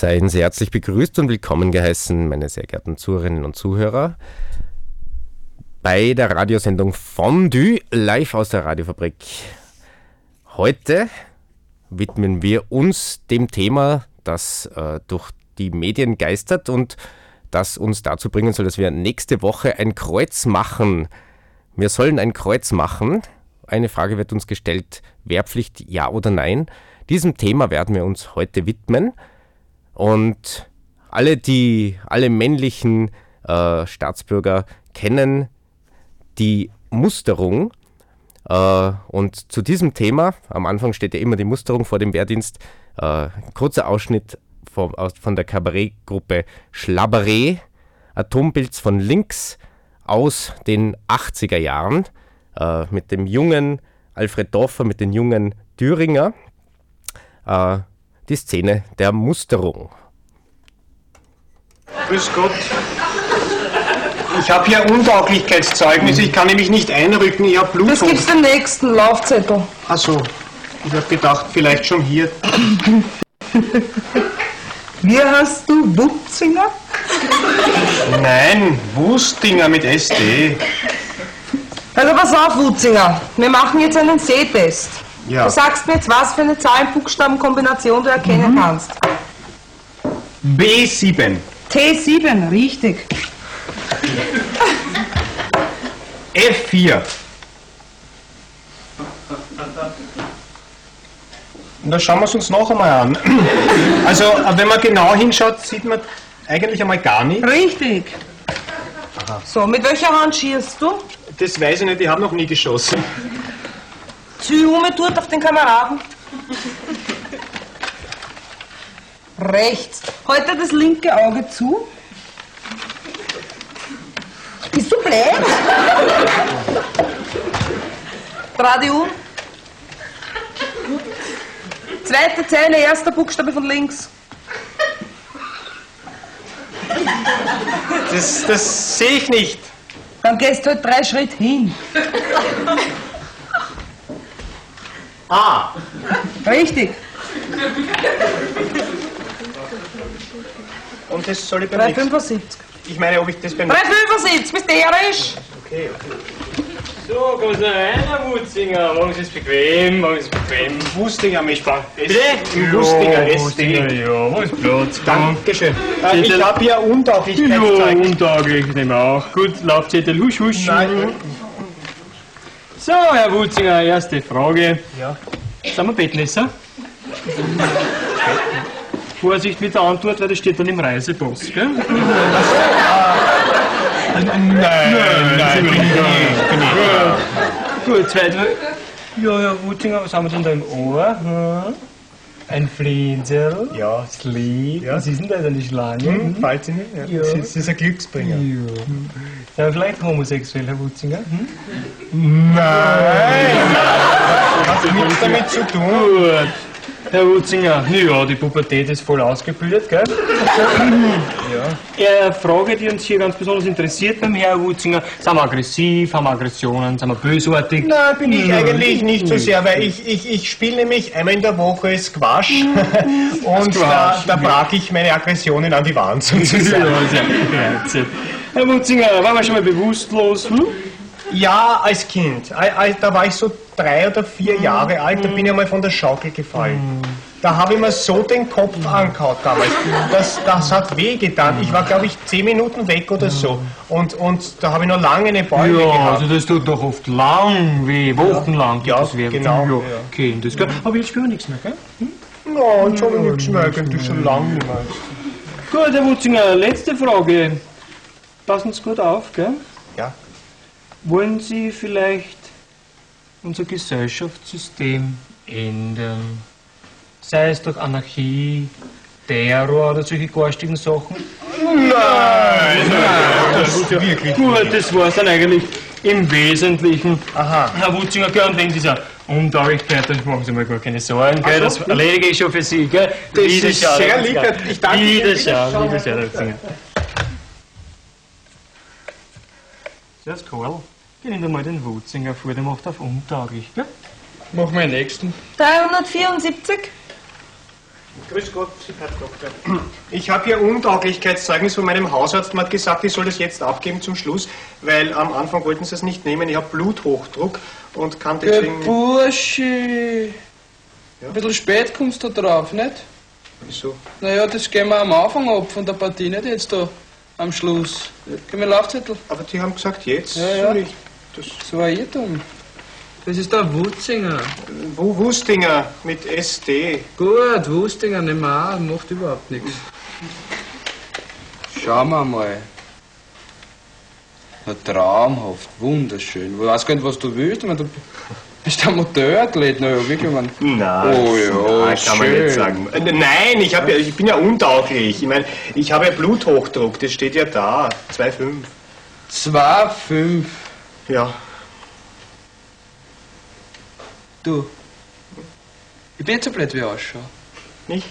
Seien Sie herzlich begrüßt und willkommen geheißen, meine sehr geehrten Zuhörerinnen und Zuhörer, bei der Radiosendung Fondue live aus der Radiofabrik. Heute widmen wir uns dem Thema, das äh, durch die Medien geistert und das uns dazu bringen soll, dass wir nächste Woche ein Kreuz machen. Wir sollen ein Kreuz machen. Eine Frage wird uns gestellt, Wehrpflicht ja oder nein. Diesem Thema werden wir uns heute widmen. Und alle, die, alle männlichen äh, Staatsbürger kennen die Musterung. Äh, und zu diesem Thema, am Anfang steht ja immer die Musterung vor dem Wehrdienst, äh, kurzer Ausschnitt von, aus, von der Kabarettgruppe Schlabberé, Atompilz von links aus den 80er Jahren äh, mit dem jungen Alfred Dorfer, mit dem jungen Thüringer. Äh, die Szene der Musterung. Grüß Gott. Ich habe hier Untauglichkeitszeugnis, ich kann nämlich nicht einrücken, ich habe Blut. Das gibt's den nächsten Laufzettel. Ach so, ich habe gedacht, vielleicht schon hier. Wie heißt du? Wutzinger? Nein, Wustinger mit SD. Also pass auf, Wutzinger. Wir machen jetzt einen Sehtest. Ja. Du sagst mir jetzt, was für eine Zahlen-Buchstaben-Kombination du erkennen kannst. B7. T7, richtig. F4. Und da schauen wir es uns noch einmal an. Also, wenn man genau hinschaut, sieht man eigentlich einmal gar nichts. Richtig. So, mit welcher Hand schießt du? Das weiß ich nicht, ich habe noch nie geschossen. Um tut auf den Kameraden. Rechts. Heute das linke Auge zu. Bist du blöd? Dreh um. Zweite Zeile, erster Buchstabe von links. Das, das sehe ich nicht. Dann gehst du halt drei Schritt hin. A. Richtig. Und das soll ich beim nächsten. 375. Ich meine, ob ich das beim 375, bist du ehrlich? Okay, okay. So, kommt da rein, Herr Wutzinger. Machen Sie es bequem, machen Sie es bequem. Wustinger Mischbach. Bitte? Im Wustinger Wustinger, SD. ja, wo ist Platz? Dankeschön. Äh, ich habe hier Ja, Untauglichkeitszeugnis. untauglich, nehmen wir auch. Gut, Laufzettel, husch, husch. Nein. So, Herr Wutzinger, erste Frage. Ja. Sind wir Bettnässer? Vorsicht mit der Antwort, weil das steht dann im Reisepass, gell? Nein, nein, bin ich nicht. Gut, zweite. Ja, Herr Wutzinger, was haben wir denn da im Ohr? Hm? Ein Flinsel? Ja. Sleep? Ja. Was ist denn da, eine Schlange? Hm, Fällt sie nicht? Ja. Ja. Das, ist, das ist ein Glücksbringer. Ja. Sind wir vielleicht homosexuell, Herr Wutzinger? Hm? Nein! Hat nichts damit zu tun. Gut. Herr Wutzinger, ja, die Pubertät ist voll ausgebildet, gell? ja. Eine Frage, die uns hier ganz besonders interessiert beim Herrn Wutzinger, sind wir aggressiv, haben wir Aggressionen, sind wir bösartig? Nein, bin ich eigentlich nicht so sehr, weil ich, ich, ich spiele nämlich einmal in der Woche Squash und da, Squash, da brach ich meine Aggressionen an die Wand sozusagen. sehr. Herr Wutzinger, waren wir schon mal bewusstlos? Hm? Ja, als Kind. Da war ich so drei oder vier Jahre alt, da bin ich einmal von der Schaukel gefallen. Da habe ich mir so den Kopf angehaut damals. Das, das hat weh getan. Ich war, glaube ich, zehn Minuten weg oder so. Und, und da habe ich noch lange eine Beule Ja, gehabt. also das tut doch oft lang weh, wochenlang. Ja, das genau, Ja. Kind, das, gell? Aber jetzt spüren wir nichts mehr, gell? Ja, und schon nichts mehr, eigentlich schon lange nicht mehr. Gut, Herr Wutzinger, letzte Frage. Passen Sie gut auf, gell? Ja. Wollen Sie vielleicht unser Gesellschaftssystem ändern? Sei es durch Anarchie, Terror oder solche garstigen Sachen? Das wirklich Gut, das war's dann eigentlich im Wesentlichen. Aha. Herr Wutzinger, gell, und wegen dieser Untauglichkeit, da machen Sie mal gar keine Sorgen, gell? Das erledige ich schon für Sie, gell? Das ist sehr lieb. Ich danke Ihnen. Wiederschauen, Wiederschauen. Herr Wutzinger. Servus, Karl. Geh Ihnen mal den Wutzinger vor, der macht auf untauglich, gell? Mach mal den nächsten. 374. Grüß Gott, Herr Doktor. Ich habe hier Untauglichkeitszeugnis von meinem Hausarzt. Man hat gesagt, ich soll das jetzt abgeben zum Schluss, weil am Anfang wollten sie es nicht nehmen. Ich habe Bluthochdruck und kann Der deswegen... Burschi. Ein bisschen spät kommst du drauf, nicht? Wieso? Naja, das gehen wir am Anfang ab von der Partie, nicht jetzt da am Schluss. Gib mir Laufzettel. Aber die haben gesagt, jetzt Ja, ja. ich... Das, So ein Irrtum. Das ist der Wutzinger. wo Wustinger mit SD. Gut, Wustinger nehmen wir auch, macht überhaupt nichts. Schauen wir mal. Na, traumhaft, wunderschön. Ich weiß gar nicht, was du willst. Ich meine, du bist ein Motorathlet. Na ja, wirklich, man. Nein, Oh ja, nein, kann man schön. nicht sagen. Äh, Nein, ich, hab ja, ich bin ja untauglich. Ich meine, ich habe ja Bluthochdruck, das steht ja da. 2,5. 2,5. Ja. Du. Ich bin nicht so blöd, wie ich ausschaue. Nicht?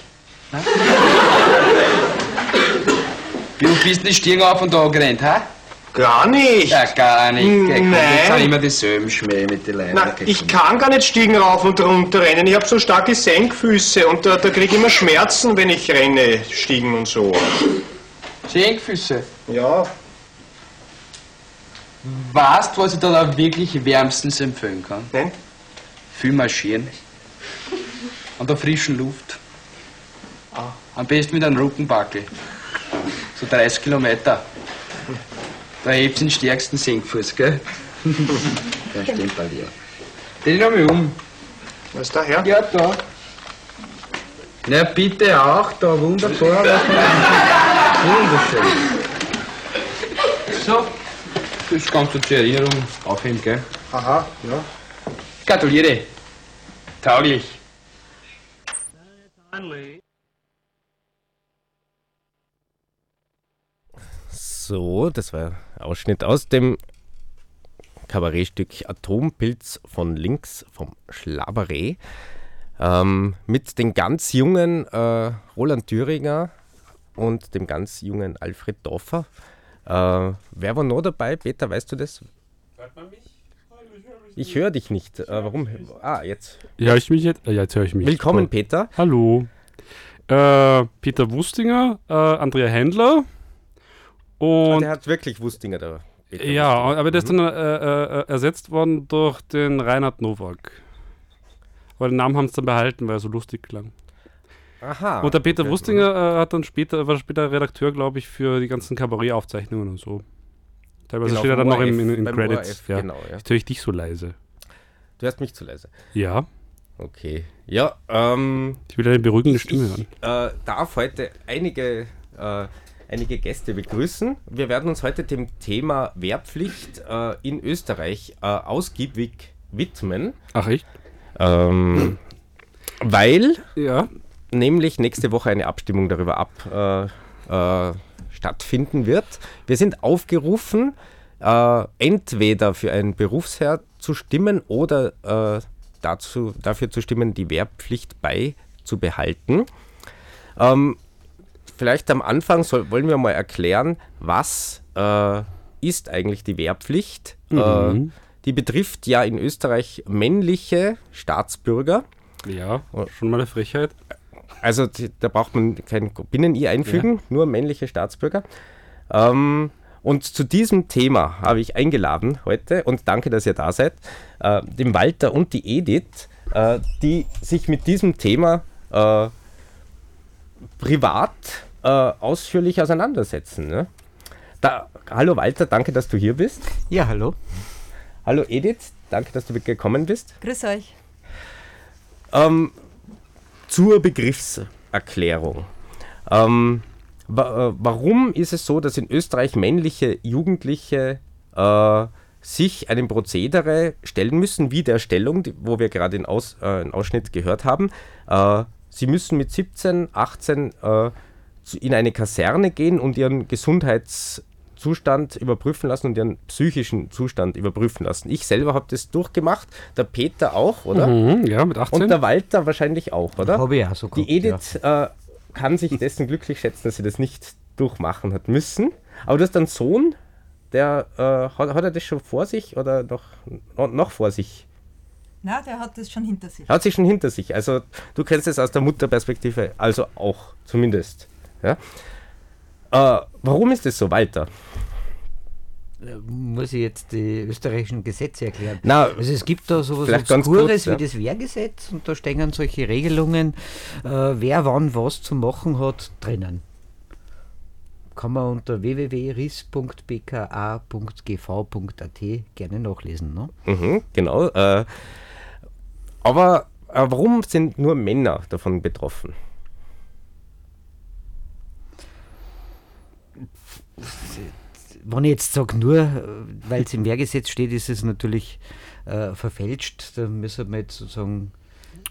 Wie du bist nicht Stiegen auf und da gerannt, hä? Gar nicht. Ja, gar nicht. Nein. Das sind immer dieselben Schmäh mit den Leinen. Ich kann gar nicht Stiegen rauf und runter rennen. Ich habe so starke Senkfüße und da, da kriege ich immer Schmerzen, wenn ich renne, Stiegen und so. Senkfüße. Ja, Weißt was ich da, da wirklich wärmstens empfehlen kann? nein? Viel marschieren. An der frischen Luft. Am besten mit einem Rückenbackel. So 30 Kilometer. Da hebst du den stärksten Senkfuß, gell? Der stimmt bei dir. Den noch mal um. Was ist da her? Ja, da. Na, bitte auch, da, wunderbar. Wunderschön. So, das kannst du zur Erinnerung aufheben, gell? Aha, ja. Gratuliere. Tauglich. So, das war ein Ausschnitt aus dem Kabarettstück Atompilz von links vom Schlaberé ähm, mit den ganz jungen äh, Roland Thüringer und dem ganz jungen Alfred Doffer. Äh, wer war noch dabei? Peter, weißt du das? Ich höre dich nicht. Äh, warum? Ah, jetzt. Ja, ich mich jetzt. äh, Ja, jetzt höre ich mich. Willkommen, Toll. Peter. Hallo. Äh, Peter Wustinger, äh, Andrea Händler und Der hat wirklich Wustinger da. Peter ja, Wustinger. aber der ist dann äh, äh, ersetzt worden durch den Reinhard Nowak. Aber den Namen haben sie dann behalten, weil er so lustig klang. Aha. und der Peter okay. Wustinger äh, hat dann später, war später Redakteur, glaube ich, für die ganzen Kabarett-Aufzeichnungen und so. Teilweise Genau, steht er dann noch in, in beim Credits. ORF, ja. Genau, ja. Jetzt höre ich dich so leise. Du hörst mich zu leise. Ja, Okay. Ja, ähm, ich will eine beruhigende ich Stimme hören. äh, darf heute einige, äh, einige Gäste begrüßen. Wir werden uns heute dem Thema Wehrpflicht äh, in Österreich äh, ausgiebig widmen, Ach echt? ähm, weil Ja. Nämlich nächste Woche eine Abstimmung darüber ab, äh, äh, stattfinden wird. Wir sind aufgerufen, äh, entweder für ein Berufsherr zu stimmen oder äh, dazu, dafür zu stimmen, die Wehrpflicht beizubehalten. Ähm, vielleicht am Anfang soll, wollen wir mal erklären, was äh, ist eigentlich die Wehrpflicht? Äh, die betrifft ja in Österreich männliche Staatsbürger. Ja, schon mal eine Frechheit. Also die, da braucht man kein Binnen-I einfügen, nur männliche Staatsbürger. Ähm, und zu diesem Thema habe ich eingeladen heute und danke, dass ihr da seid, äh, den Walter und die Edith, äh, die sich mit diesem Thema äh, privat äh, ausführlich auseinandersetzen. Ne? Da, hallo Walter, danke, dass du hier bist. Ja, hallo. Hallo Edith, danke, dass du gekommen bist. Grüß euch. Ähm, zur Begriffserklärung. Ähm, wa äh, warum ist es so, dass in Österreich männliche Jugendliche äh, sich einem Prozedere stellen müssen, wie der Stellung, wo wir gerade den Aus, äh, einen Ausschnitt gehört haben? Äh, sie müssen mit 17, 18 äh, in eine Kaserne gehen und ihren Gesundheitszustand überprüfen lassen und ihren psychischen Zustand überprüfen lassen. Ich selber habe das durchgemacht, der Peter auch, oder? Mhm, ja, mit 18. Und der Walter wahrscheinlich auch, oder? Habe ich auch so Die gehabt, Edith äh, kann sich dessen glücklich schätzen, dass sie das nicht durchmachen hat müssen. Aber du hast einen Sohn, der äh, hat, hat er das schon vor sich oder noch, noch, noch vor sich? Na, der hat das schon hinter sich. Hat sich schon hinter sich. Also du kennst es aus der Mutterperspektive, also auch zumindest. Ja? Äh, warum ist es so, Walter? Äh, Muss ich jetzt die österreichischen Gesetze erklären? Na, also es gibt da sowas Obskures ja. wie das Wehrgesetz und da stehen solche Regelungen, äh, wer wann was zu machen hat, drinnen. Kann man unter www.ris.bka.gv.at gerne nachlesen. Ne? Mhm, genau. Äh, aber äh, warum sind nur Männer davon betroffen? Wenn ich jetzt sage, nur äh, weil es im Wehrgesetz steht, ist es natürlich äh, verfälscht. Da müssen wir jetzt sozusagen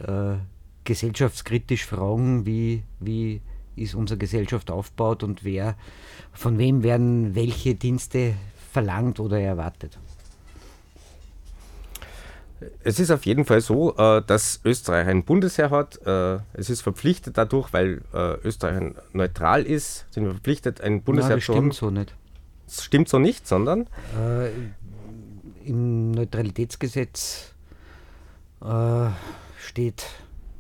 äh, gesellschaftskritisch fragen, wie, wie ist unsere Gesellschaft aufgebaut und wer, von wem werden welche Dienste verlangt oder erwartet. Es ist auf jeden Fall so, äh, dass Österreich ein Bundesheer hat. Äh, es ist verpflichtet dadurch, weil äh, Österreich neutral ist, sind wir verpflichtet, ein Bundesheer Nein, das zu haben. stimmt so nicht. Das stimmt so nicht, sondern Äh, Im Neutralitätsgesetz äh, steht,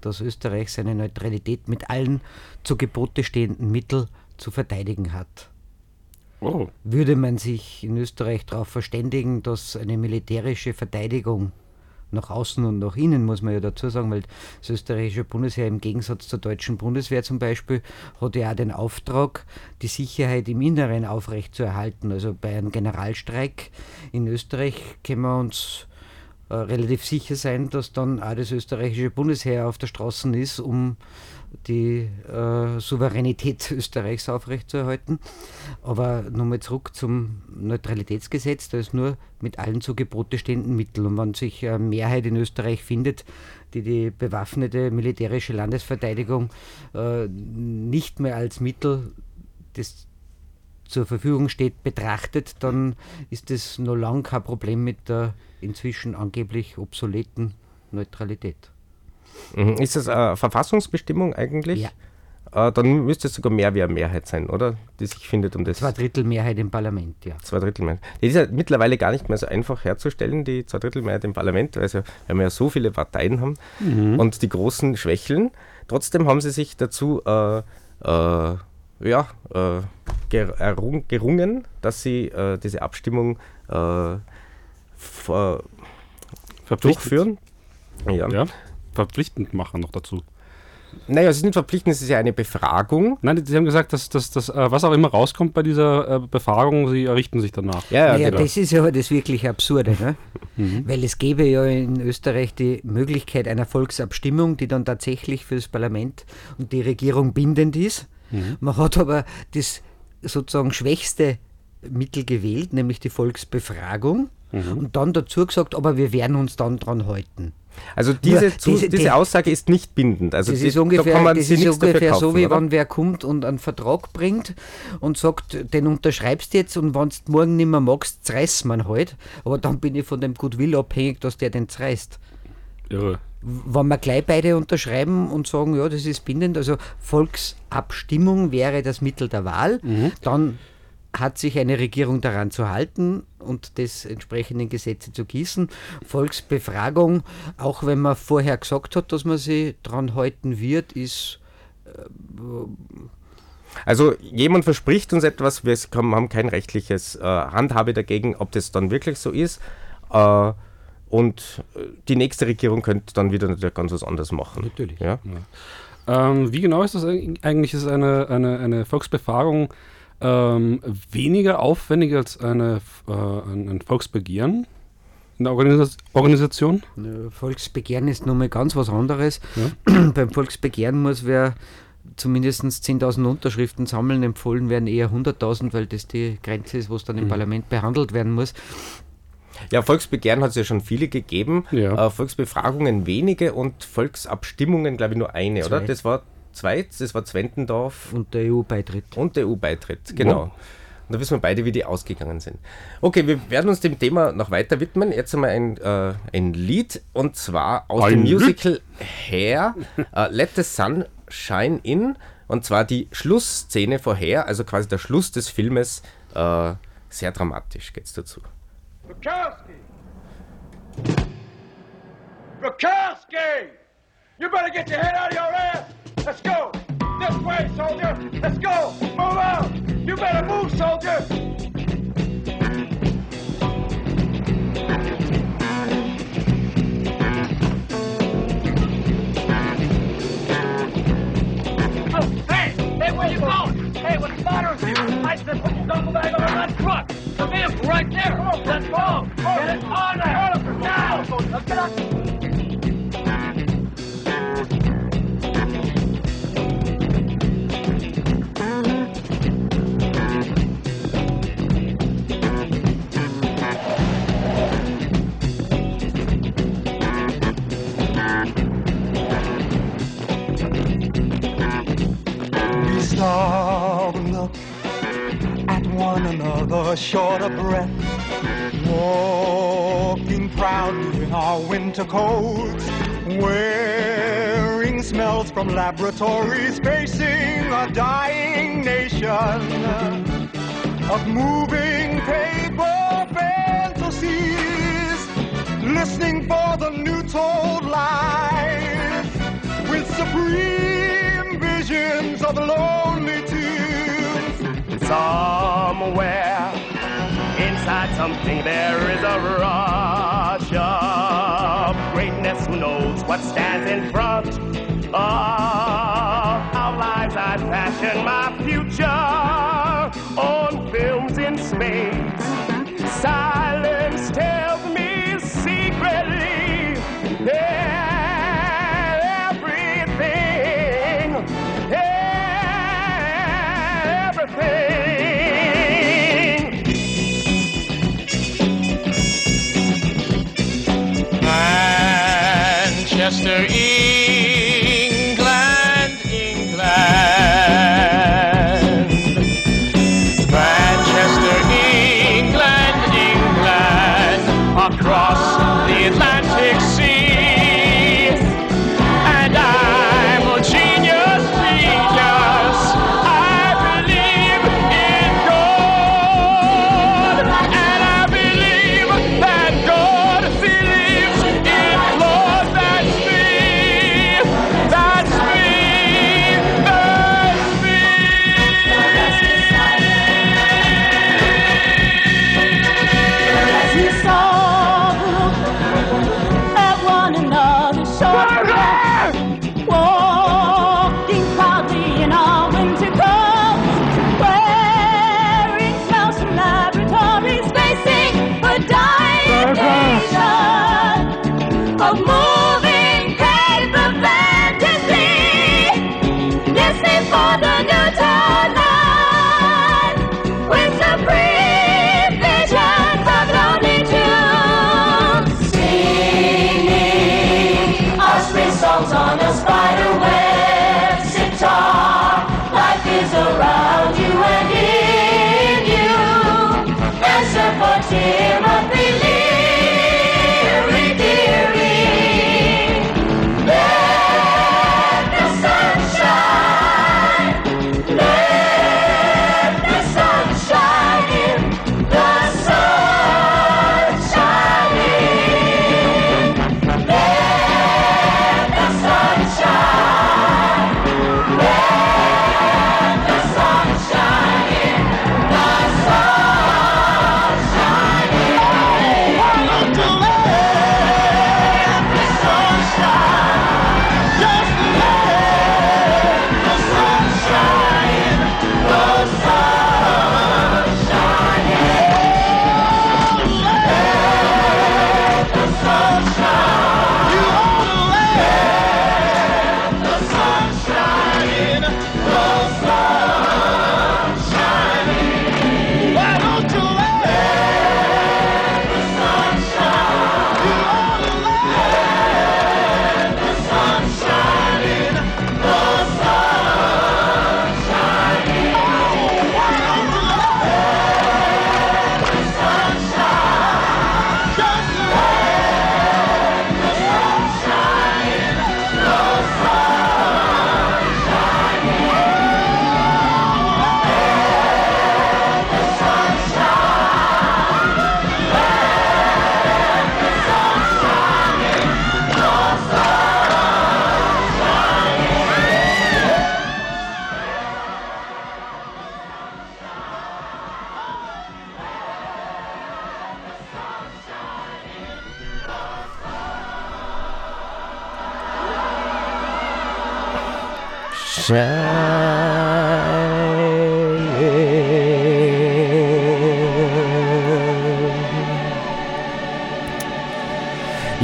dass Österreich seine Neutralität mit allen zu Gebote stehenden Mitteln zu verteidigen hat. Oh. Würde man sich in Österreich darauf verständigen, dass eine militärische Verteidigung nach außen und nach innen, muss man ja dazu sagen, weil das österreichische Bundesheer im Gegensatz zur deutschen Bundeswehr zum Beispiel hat ja auch den Auftrag, die Sicherheit im Inneren aufrechtzuerhalten. Also bei einem Generalstreik in Österreich können wir uns äh, relativ sicher sein, dass dann auch das österreichische Bundesheer auf der Straße ist, um die äh, Souveränität Österreichs aufrechtzuerhalten. Aber nochmal zurück zum Neutralitätsgesetz, da ist nur mit allen zu Gebote stehenden Mitteln. Und wenn sich eine Mehrheit in Österreich findet, die die bewaffnete militärische Landesverteidigung äh, nicht mehr als Mittel des zur Verfügung steht, betrachtet, dann ist das noch lang kein Problem mit der inzwischen angeblich obsoleten Neutralität. Mhm, ist das eine Verfassungsbestimmung eigentlich? Ja. Äh, dann müsste es sogar mehr wie eine Mehrheit sein, oder? Die sich findet um das. Zwei Drittel Mehrheit im Parlament, ja. Zwei Drittel Mehrheit. Die ist ja mittlerweile gar nicht mehr so einfach herzustellen, die Zwei Drittel Mehrheit im Parlament, weil, wir ja so viele Parteien haben und die großen schwächeln. Trotzdem haben sie sich dazu äh, äh, ja, äh, ger errung- gerungen, dass sie äh, diese Abstimmung Verpflichtend. durchführen. Ja. Ja. Verpflichtend machen noch dazu. Naja, es ist nicht verpflichtend, es ist ja eine Befragung. Nein, Sie haben gesagt, dass, dass, dass äh, was auch immer rauskommt bei dieser äh, Befragung, Sie errichten sich danach. Ja, ja, naja, genau. das ist ja das wirklich Absurde, ne? weil es gäbe ja in Österreich die Möglichkeit einer Volksabstimmung, die dann tatsächlich für das Parlament und die Regierung bindend ist. Man hat aber das sozusagen schwächste Mittel gewählt, nämlich die Volksbefragung. Und dann dazu gesagt, aber wir werden uns dann dran halten. Also diese, Nur diese- diese, die- Aussage ist nicht bindend. Also das die, ist da ungefähr, kann man das ist ungefähr kaufen, so, wie oder? wenn wer kommt und einen Vertrag bringt und sagt, den unterschreibst du jetzt und wenn du morgen nicht mehr magst, zerreißt man halt. Aber dann bin ich von dem Goodwill abhängig, dass der den zerreißt. Irre. Wenn wir gleich beide unterschreiben und sagen, ja, das ist bindend, also Volksabstimmung wäre das Mittel der Wahl, dann hat sich eine Regierung daran zu halten und das entsprechenden Gesetze zu gießen. Volksbefragung, auch wenn man vorher gesagt hat, dass man sie dran halten wird, ist Also jemand verspricht uns etwas, wir haben kein rechtliches äh, Handhabe dagegen, ob das dann wirklich so ist. Äh, und äh, die nächste Regierung könnte dann wieder natürlich ganz was anderes machen. Natürlich. Ja? Ähm, wie genau ist das eig- eigentlich? Ist eine, eine, eine Volksbefragung ähm, weniger aufwendig als eine, äh, ein, Volksbegehren in der Organis Organisation? Volksbegehren ist nochmal ganz was anderes. Beim Volksbegehren muss wer zumindest 10.000 Unterschriften sammeln. Empfohlen werden eher 100.000, weil das die Grenze ist, wo es dann im Parlament behandelt werden muss. ja, Volksbegehren hat es ja schon viele gegeben, Ja. äh, Volksbefragungen wenige und Volksabstimmungen, glaube ich, nur eine, oder? Zwei. Das war Zweit, das war Zwentendorf Und der EU-Beitritt. und der EU-Beitritt, genau. Und da wissen wir beide, wie die ausgegangen sind. Okay, wir werden uns dem Thema noch weiter widmen. Jetzt einmal ein, äh, ein Lied und zwar aus Ein dem Lied? Musical Hair, äh, Let the Sun Shine In. Und zwar die Schlussszene vorher, also quasi der Schluss des Filmes. Äh, sehr dramatisch geht's dazu. Bukowski! You better get your head out of your ass! Let's go! This way, soldier! Let's go! Move out! You better move, soldier! Oh, hey! Hey, where you going? Hey, what's you? I said put duffel bag on that truck. The vehicle right there. Let's go. Get it on there. Now. Let's get up. And look at one another, short of breath, walking proudly in our winter coats, wearing smells from laboratories, facing a dying nation of moving paper fantasies, listening for the new told lies with supreme visions of lonely tunes. Somewhere inside something there is a rush of greatness. Who knows what stands in front of our lives? I fashion my future Chester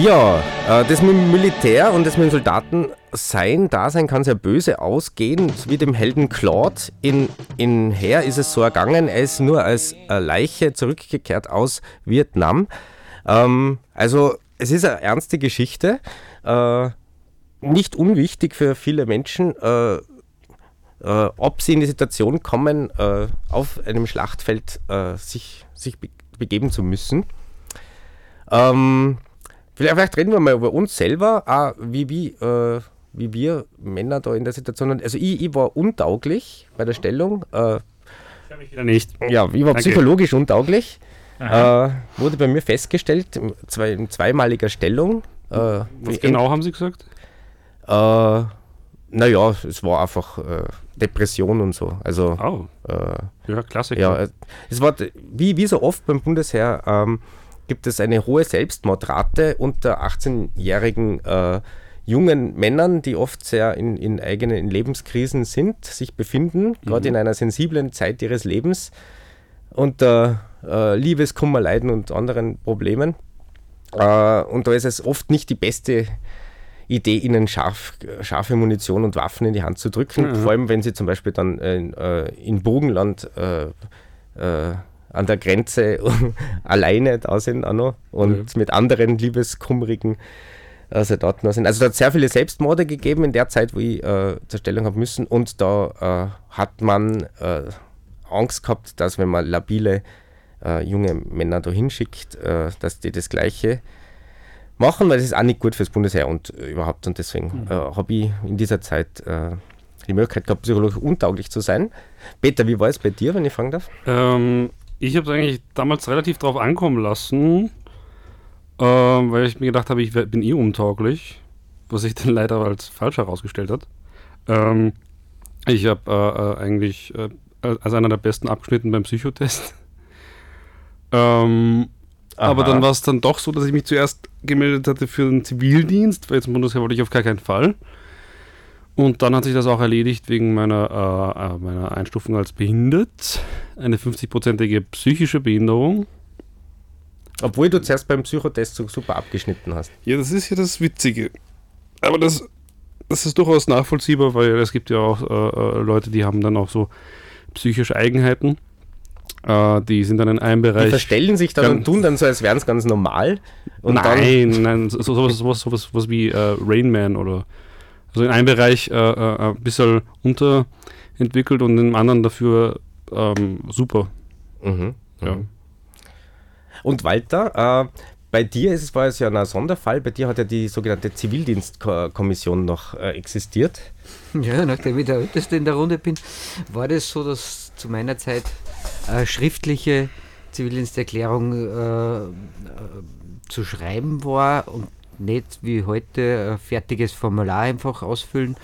Ja, äh, das mit dem Militär und das mit dem Soldaten sein Dasein kann sehr böse ausgehen, wie dem Helden Claude. In, in Heer ist es so ergangen, er ist nur als äh, Leiche zurückgekehrt aus Vietnam. Ähm, also es ist eine ernste Geschichte, äh, nicht unwichtig für viele Menschen, äh, äh, ob sie in die Situation kommen, äh, auf einem Schlachtfeld sich, sich be begeben zu müssen. Ähm, vielleicht, reden wir mal über uns selber, auch wie, wie, äh, wie wir Männer da in der Situation sind. Also ich, ich war untauglich bei der Stellung. Äh, wieder nicht. Ja, ich war Danke. psychologisch untauglich. Äh, wurde bei mir festgestellt, in, zwei, in zweimaliger Stellung. Äh, Was genau haben Sie gesagt? Äh, naja, es war einfach äh, Depression und so. Also, Oh. Ja, Klassiker. Ja, äh, es war, wie, wie so oft beim Bundesheer, ähm, gibt es eine hohe Selbstmordrate unter 18-jährigen äh, jungen Männern, die oft sehr in, in eigenen in Lebenskrisen sind, sich befinden, gerade in einer sensiblen Zeit ihres Lebens unter äh, Liebeskummer, Leiden und anderen Problemen. Äh, und da ist es oft nicht die beste Idee, ihnen scharf, scharfe Munition und Waffen in die Hand zu drücken. Mhm. Vor allem, wenn sie zum Beispiel dann in, äh, in Burgenland äh, äh, an der Grenze alleine da sind auch noch und mit anderen liebeskummerigen äh, Soldaten da sind. Also da hat es sehr viele Selbstmorde gegeben in der Zeit, wo ich äh, zur Stellung habe müssen und da äh, hat man äh, Angst gehabt, dass wenn man labile äh, junge Männer da hinschickt, äh, dass die das Gleiche machen, weil das ist auch nicht gut fürs Bundesheer und äh, überhaupt. Und deswegen äh, habe ich in dieser Zeit die Möglichkeit gehabt, psychologisch untauglich zu sein. Peter, wie war es bei dir, wenn ich fragen darf? Ähm, ich habe es eigentlich damals relativ drauf ankommen lassen, ähm, weil ich mir gedacht habe, ich bin eh untauglich, was sich dann leider als falsch herausgestellt hat. Ähm, ich habe äh, äh, eigentlich äh, als einer der besten abgeschnitten beim Psychotest. Ähm, aber dann war es dann doch so, dass ich mich zuerst gemeldet hatte für den Zivildienst, weil zum Bundesheer wollte ich auf gar keinen Fall. Und dann hat sich das auch erledigt wegen meiner, äh, äh, meiner Einstufung als behindert. Eine 50-prozentige psychische Behinderung. Obwohl du zuerst beim Psychotest so super abgeschnitten hast. Ja, das ist ja das Witzige. Aber das, das ist durchaus nachvollziehbar, weil es gibt ja auch äh, äh, Leute, die haben dann auch so psychische Eigenheiten. Äh, die sind dann in einem Bereich. Die verstellen sich dann und tun dann so, als wären es ganz normal. Und nein, dann, nein, so, sowas, sowas, sowas, sowas wie äh, Rain Man oder also in einem Bereich äh, äh, ein bisschen unterentwickelt und im anderen dafür ähm, super. Mhm. Ja. Und Walter, äh, bei dir ist es, war es ja ein Sonderfall, bei dir hat ja die sogenannte Zivildienstkommission noch äh, existiert. Ja, nachdem ich der Älteste in der Runde bin, war das so, dass zu meiner Zeit äh, schriftliche Zivildiensterklärung äh, äh, zu schreiben war und nicht wie heute ein fertiges Formular einfach ausfüllen.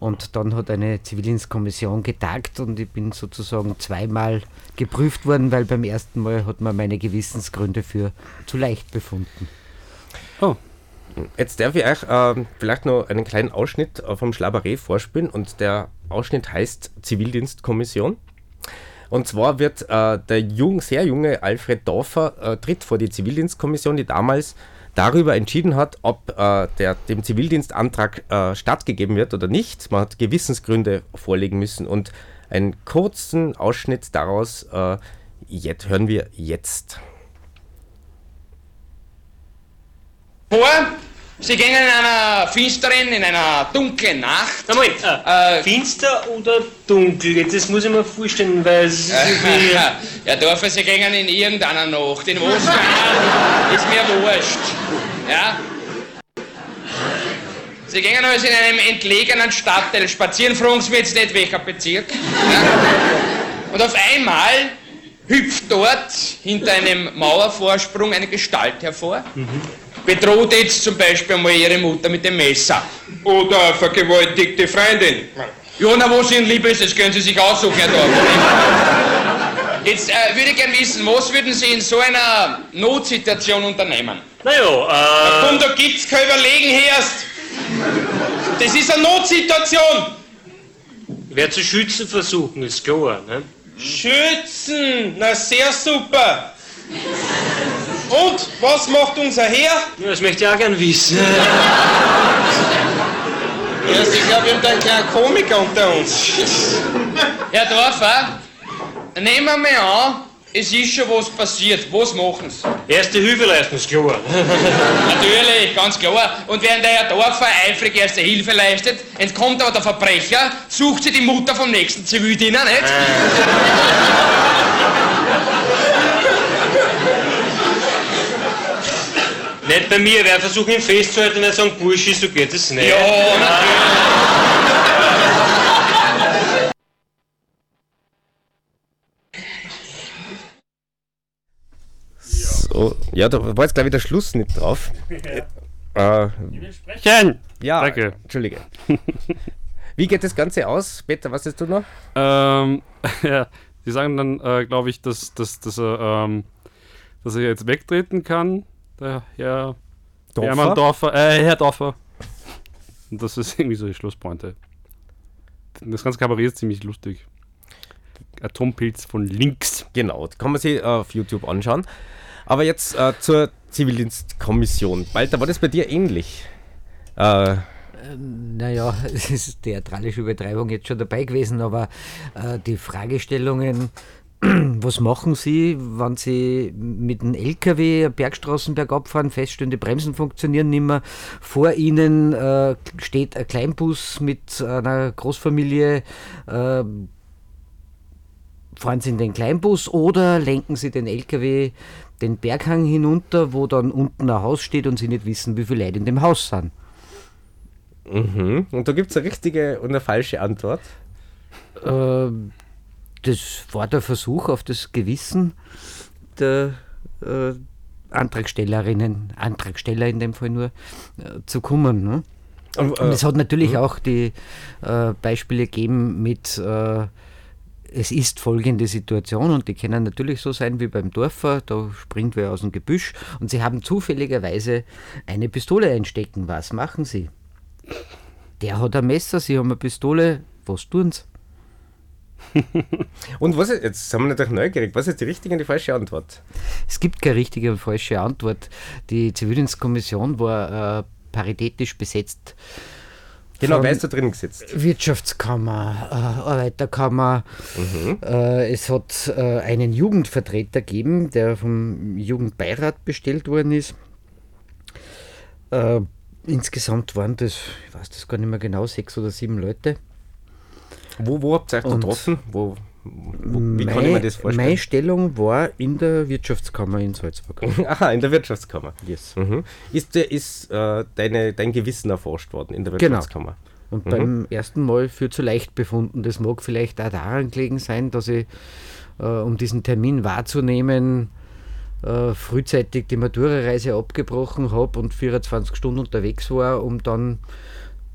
Und dann hat eine Zivildienstkommission getagt und ich bin sozusagen zweimal geprüft worden, weil beim ersten Mal hat man meine Gewissensgründe für zu leicht befunden. Oh. Jetzt darf ich euch ähm, vielleicht noch einen kleinen Ausschnitt äh, vom Schlabaré vorspielen und der Ausschnitt heißt Zivildienstkommission. Und zwar wird äh, der jung, sehr junge Alfred Dorfer äh, tritt vor die Zivildienstkommission, die damals darüber entschieden hat, ob äh, der, dem Zivildienstantrag äh, stattgegeben wird oder nicht. Man hat Gewissensgründe vorlegen müssen und einen kurzen Ausschnitt daraus äh, jetzt, hören wir jetzt. vor. Sie gehen in einer finsteren, in einer dunklen Nacht. Einmal, äh, finster oder dunkel? Jetzt, das muss ich mir vorstellen, weil es ist irgendwie... ja, Dorfer, Sie gehen in irgendeiner Nacht. In was ist mir wurscht. Ja? Sie gehen also in einem entlegenen Stadtteil spazieren, fragen Sie mich jetzt nicht, welcher Bezirk. Ja? Und auf einmal hüpft dort hinter einem Mauervorsprung eine Gestalt hervor. Bedroht jetzt zum Beispiel mal ihre Mutter mit dem Messer. Oder vergewaltigte Freundin. Ja, na, wo sie in Liebe ist, das können Sie sich aussuchen, Herr Dorf. Jetzt äh, würde ich gern wissen, was würden Sie in so einer Notsituation unternehmen? Naja, Na äh... komm, da gibt's kein Überlegen erst. Das ist eine Notsituation. Werde zu schützen versuchen, ist klar. Ne? Schützen! Na, sehr super! Und, was macht unser Herr? Ja, das möchte ich auch gern wissen. Ja, ich glaube, wir haben da einen kleinen Komiker unter uns. Herr Dorfer, nehmen wir mal an, es ist schon was passiert. Was machen Sie? Erste Hilfe leisten, ist klar. Natürlich, ganz klar. Und während der Herr Dorfer eifrig erste Hilfe leistet, entkommt aber der Verbrecher, sucht sie die Mutter vom nächsten Zivildiener, nicht? Nicht bei mir, wer versucht ihn festzuhalten und nicht sagen, Burschi, so geht es nicht. Ja, natürlich. So, ja, da war jetzt glaube ich der Schluss nicht drauf. Äh, Sprechen! ja, Danke. Entschuldige. Wie geht das Ganze aus? Peter, was hast du noch? Ähm, ja, die sagen dann, äh, glaube ich, dass, dass, dass, er, ähm, dass er jetzt wegtreten kann, der Herr Dorfer? Hermann Dorfer, äh, Herr Dorfer. Und das ist irgendwie so die Schlusspointe. Das ganze Kabarett ist ziemlich lustig. Atompilz von links. Genau, kann man sich äh, auf YouTube anschauen. Aber jetzt äh, zur Zivildienstkommission. Walter, war das bei dir ähnlich? Äh, Naja, es ist theatralische Übertreibung jetzt schon dabei gewesen, aber äh, die Fragestellungen, was machen Sie, wenn Sie mit einem LKW Bergstraßen bergab fahren, feststellen, die Bremsen funktionieren nicht mehr, vor Ihnen äh, steht ein Kleinbus mit einer Großfamilie, äh, fahren Sie in den Kleinbus oder lenken Sie den LKW den Berghang hinunter, wo dann unten ein Haus steht und Sie nicht wissen, wie viele Leute in dem Haus sind. mhm. Und da gibt es eine richtige und eine falsche Antwort. Äh, das war der Versuch auf das Gewissen der äh, Antragstellerinnen, Antragsteller in dem Fall nur, äh, zu kommen. Ne? Und, Und äh, es hat natürlich mhm. auch die äh, Beispiele gegeben mit, äh, es ist folgende Situation und die können natürlich so sein wie beim Dorfer, da springt wer aus dem Gebüsch und sie haben zufälligerweise eine Pistole einstecken. Was machen sie? Der hat ein Messer, sie haben eine Pistole, was tun sie? Und was ist, jetzt sind wir natürlich neugierig, was ist die richtige und die falsche Antwort? Es gibt keine richtige und falsche Antwort. Die Zivildienstkommission war äh, paritätisch besetzt. Genau, wer ist da drin gesetzt? Wirtschaftskammer, äh, Arbeiterkammer. Äh, es hat äh, einen Jugendvertreter gegeben, der vom Jugendbeirat bestellt worden ist. Äh, insgesamt waren das, ich weiß das gar nicht mehr genau, sechs oder sieben Leute. Wo, wo habt ihr euch getroffen? Wo, wo, wie kann ich mir das Meine vorstellen? Stellung war in der Wirtschaftskammer in Salzburg. Aha, in der Wirtschaftskammer. Yes. Mhm. Ist, ist äh, deine, dein Gewissen erforscht worden in der Genau. Wirtschaftskammer? Und Mhm. beim ersten Mal viel zu leicht befunden. Das mag vielleicht auch daran gelegen sein, dass ich, äh, um diesen Termin wahrzunehmen, äh, frühzeitig die Matura-Reise abgebrochen habe und 24 Stunden unterwegs war, um dann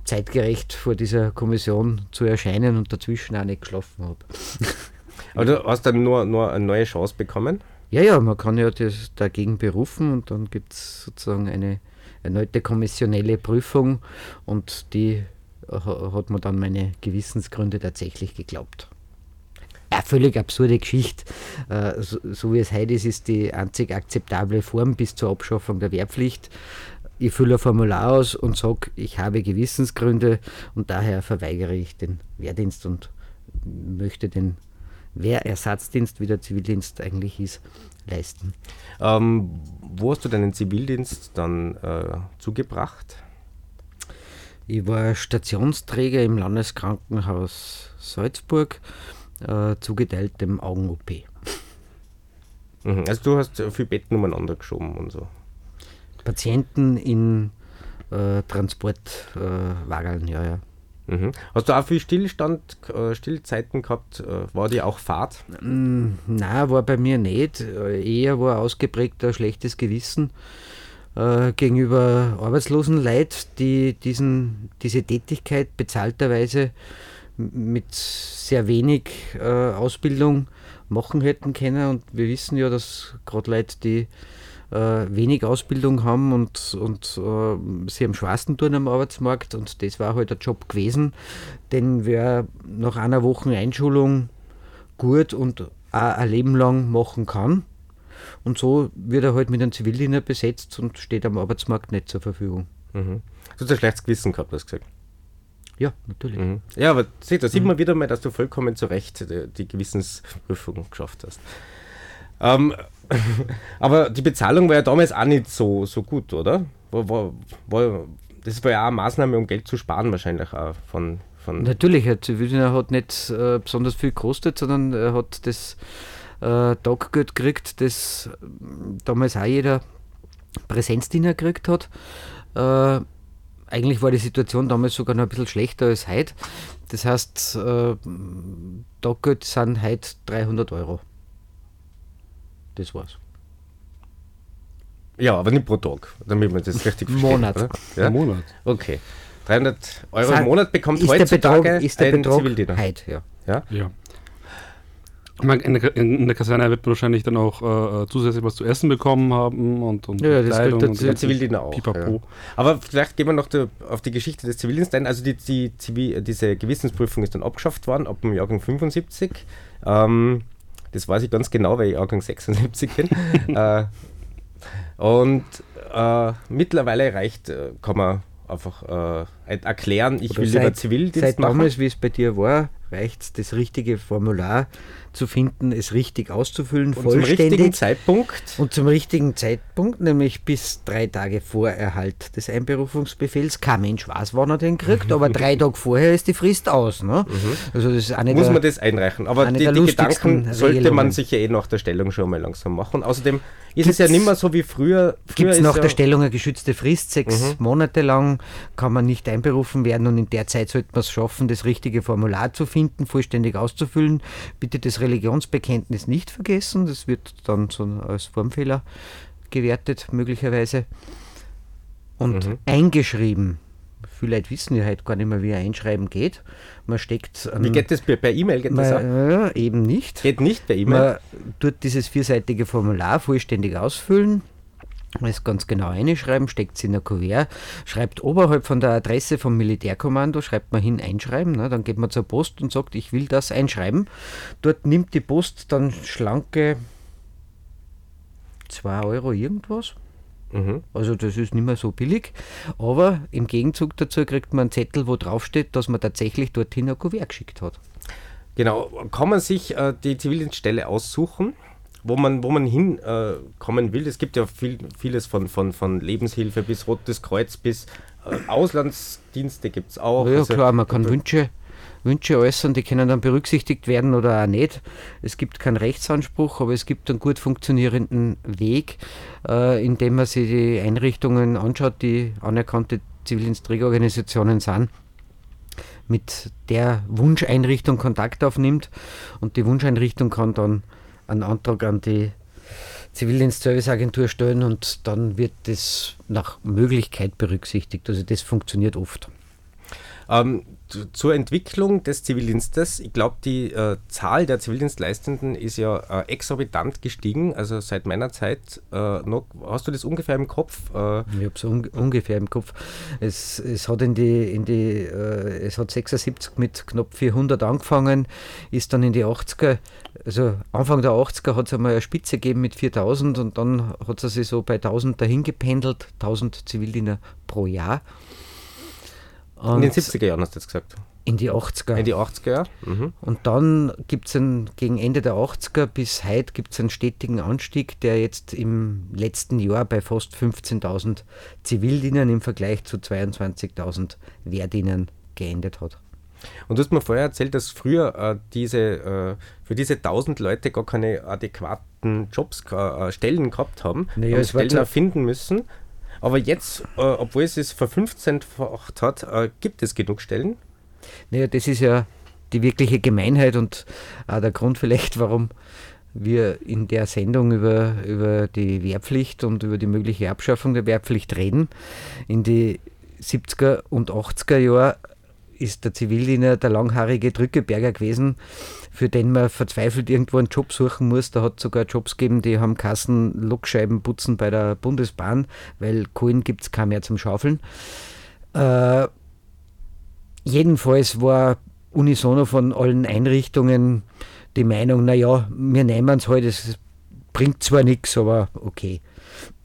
zeitgerecht vor dieser Kommission zu erscheinen und dazwischen auch nicht geschlafen habe. Aber du hast dann nur, nur eine neue Chance bekommen? Ja, ja, man kann ja das dagegen berufen und dann gibt es sozusagen eine erneute kommissionelle Prüfung und die ha- hat man dann meine Gewissensgründe tatsächlich geglaubt. Eine völlig absurde Geschichte. Äh, So, so wie es heute ist, ist die einzig akzeptable Form bis zur Abschaffung der Wehrpflicht. Ich fülle ein Formular aus und sage, ich habe Gewissensgründe und daher verweigere ich den Wehrdienst und möchte den Wehrersatzdienst, wie der Zivildienst eigentlich ist, leisten. Ähm, wo hast du deinen Zivildienst dann äh, zugebracht? Ich war Stationsträger im Landeskrankenhaus Salzburg, äh, zugeteilt dem Augen-OP. Mhm. Also du hast viele Betten umeinander geschoben und so. Patienten in äh, Transportwagen, ja, ja. Mhm. Hast du auch viel Stillstand, äh, Stillzeiten gehabt? Äh, war die auch Fahrt? Mm, Na, war bei mir nicht. Äh, Eher war ausgeprägt ein schlechtes Gewissen äh, gegenüber arbeitslosen Leid, die diesen, diese Tätigkeit bezahlterweise mit sehr wenig äh, Ausbildung machen hätten können. Und wir wissen ja, dass gerade Leute, die äh, wenig Ausbildung haben und, und äh, sie am schwarzen tun am Arbeitsmarkt und das war halt der Job gewesen, den wer nach einer Woche Einschulung gut und auch ein Leben lang machen kann. Und so wird er halt mit einem Zivildiener besetzt und steht am Arbeitsmarkt nicht zur Verfügung. Mhm. Du hast ein schlechtes Gewissen gehabt, hast du gesagt. Ja, natürlich. Mhm. Ja, aber sieh, da sieht Mhm. man wieder mal, dass du vollkommen zu Recht die, die Gewissensprüfung geschafft hast. Ähm, aber die Bezahlung war ja damals auch nicht so, so gut, oder? War, war, war, das war ja auch eine Maßnahme, um Geld zu sparen, wahrscheinlich auch von. von Natürlich, ein Zivildiener hat nicht äh, besonders viel gekostet, sondern er hat das äh, Taggeld gekriegt, das äh, damals auch jeder Präsenzdiener gekriegt hat. Äh, eigentlich war die Situation damals sogar noch ein bisschen schlechter als heute. Das heißt, äh, Taggeld sind heute 300 Euro. Das war's. Ja, aber nicht pro Tag, damit man das richtig versteht. Monat. Oder? Ja? Im Monat. Okay. 300 Euro Sag- im Monat bekommt ist der heutzutage Betrag- ist der ein Betrag Zivildiener. heute, ja. ja. Ja. In, der, in der Kaserne wird man wahrscheinlich dann auch äh, äh, zusätzlich was zu essen bekommen haben und, und Ja, das Kleidung der und der Zivildiener auch. Pipapo. Ja. Aber vielleicht gehen wir noch da, auf die Geschichte des Zivildienstes ein. Also die, die diese Gewissensprüfung ist dann abgeschafft worden ab dem Jahrgang 75. Ähm, das weiß ich ganz genau, weil ich Jahrgang 76 bin. äh, und äh, mittlerweile reicht, äh, kann man einfach äh, erklären, ich Oder will lieber seit- Zivildienst Seit machen. damals, wie es bei dir war, reicht es, das richtige Formular zu finden, es richtig auszufüllen, Und zum vollständig. richtigen Zeitpunkt. Und zum richtigen Zeitpunkt, nämlich bis drei Tage vor Erhalt des Einberufungsbefehls. Kein Mensch weiß, wann er den kriegt, aber drei Tage vorher ist die Frist aus. Ne? Also das ist eine Muss der- man das einreichen. Aber die, die Gedanken sollte man Regelungen. sich ja eh nach der Stellung schon mal langsam machen. Außerdem ist es ja Gibt's- nicht mehr so wie früher. früher Gibt es nach ja, der Stellung eine geschützte Frist, sechs Mhm. Monate lang kann man nicht einberufen werden und in der Zeit sollte man es schaffen, das richtige Formular zu finden, vollständig auszufüllen. Bitte das Religionsbekenntnis nicht vergessen, das wird dann so als Formfehler gewertet möglicherweise. Und Mhm. eingeschrieben, viele Leute wissen ja heute gar nicht mehr, wie ein Einschreiben geht. Man steckt... Wie geht das per per E-Mail? Geht das man, ja, eben nicht. Geht nicht per E-Mail? Man tut dieses vierseitige Formular vollständig ausfüllen, es ganz genau einschreiben, steckt es in ein Kuvert, schreibt oberhalb von der Adresse vom Militärkommando, schreibt man hin einschreiben, ne, dann geht man zur Post und sagt, ich will das einschreiben. Dort nimmt die Post dann schlanke 2 Euro irgendwas. Mhm. Also das ist nicht mehr so billig, aber im Gegenzug dazu kriegt man einen Zettel, wo drauf steht, dass man tatsächlich dorthin ein Kuvert geschickt hat. Genau. Kann man sich äh, die Zivildienststelle aussuchen, wo man, wo man hinkommen äh, will? Es gibt ja viel, vieles von, von, von Lebenshilfe bis Rotes Kreuz bis äh, Auslandsdienste gibt es auch. Ja, Also, klar, man kann Wünsche, Wünsche äußern, die können dann berücksichtigt werden oder auch nicht. Es gibt keinen Rechtsanspruch, aber es gibt einen gut funktionierenden Weg, äh, indem man sich die Einrichtungen anschaut, die anerkannte Zivildienstträgerorganisationen sind, mit der Wunscheinrichtung Kontakt aufnimmt und die Wunscheinrichtung kann dann einen Antrag an die Zivildienstserviceagentur stellen und dann wird das nach Möglichkeit berücksichtigt. Also das funktioniert oft. Ähm, zu- zur Entwicklung des Zivildienstes, ich glaube, die äh, Zahl der Zivildienstleistenden ist ja äh, exorbitant gestiegen, also seit meiner Zeit äh, noch. Hast du das ungefähr im Kopf? Äh, Ich habe es un ungefähr im Kopf. Es, es hat in die, in die äh, es hat 76 mit knapp 400 angefangen, ist dann in die 80er, also Anfang der 80er hat es einmal eine Spitze gegeben mit 4000 und dann hat es sich so bei 1000 dahin gependelt, 1000 Zivildiener pro Jahr. in den Und 70er Jahren hast du jetzt gesagt. In die 80er. In die 80er Jahre? Mhm. Und dann gibt es gegen Ende der 80er bis heute gibt es einen stetigen Anstieg, der jetzt im letzten Jahr bei fast 15.000 Zivildienern im Vergleich zu 22.000 Wehrdienern geendet hat. Und du hast mir vorher erzählt, dass früher äh, diese, äh, für diese 1000 Leute gar keine adäquaten Jobs, äh, Stellen gehabt haben. Naja, es Stellen erfinden müssen. Aber jetzt, äh, obwohl es es verfünfzehnfacht hat, äh, gibt es genug Stellen. Naja, das ist ja die wirkliche Gemeinheit und auch der Grund vielleicht, warum wir in der Sendung über, über die Wehrpflicht und über die mögliche Abschaffung der Wehrpflicht reden. In die 70er und 80er Jahre ist der Zivildiener der langhaarige Drückeberger gewesen, für den man verzweifelt irgendwo einen Job suchen muss. Da hat es sogar Jobs gegeben, die haben Kassen Lokscheiben putzen bei der Bundesbahn, weil Kohlen gibt es kaum mehr zum Schaufeln. Äh, jedenfalls war unisono von allen Einrichtungen die Meinung, naja, wir nehmen es halt, es bringt zwar nichts, aber okay.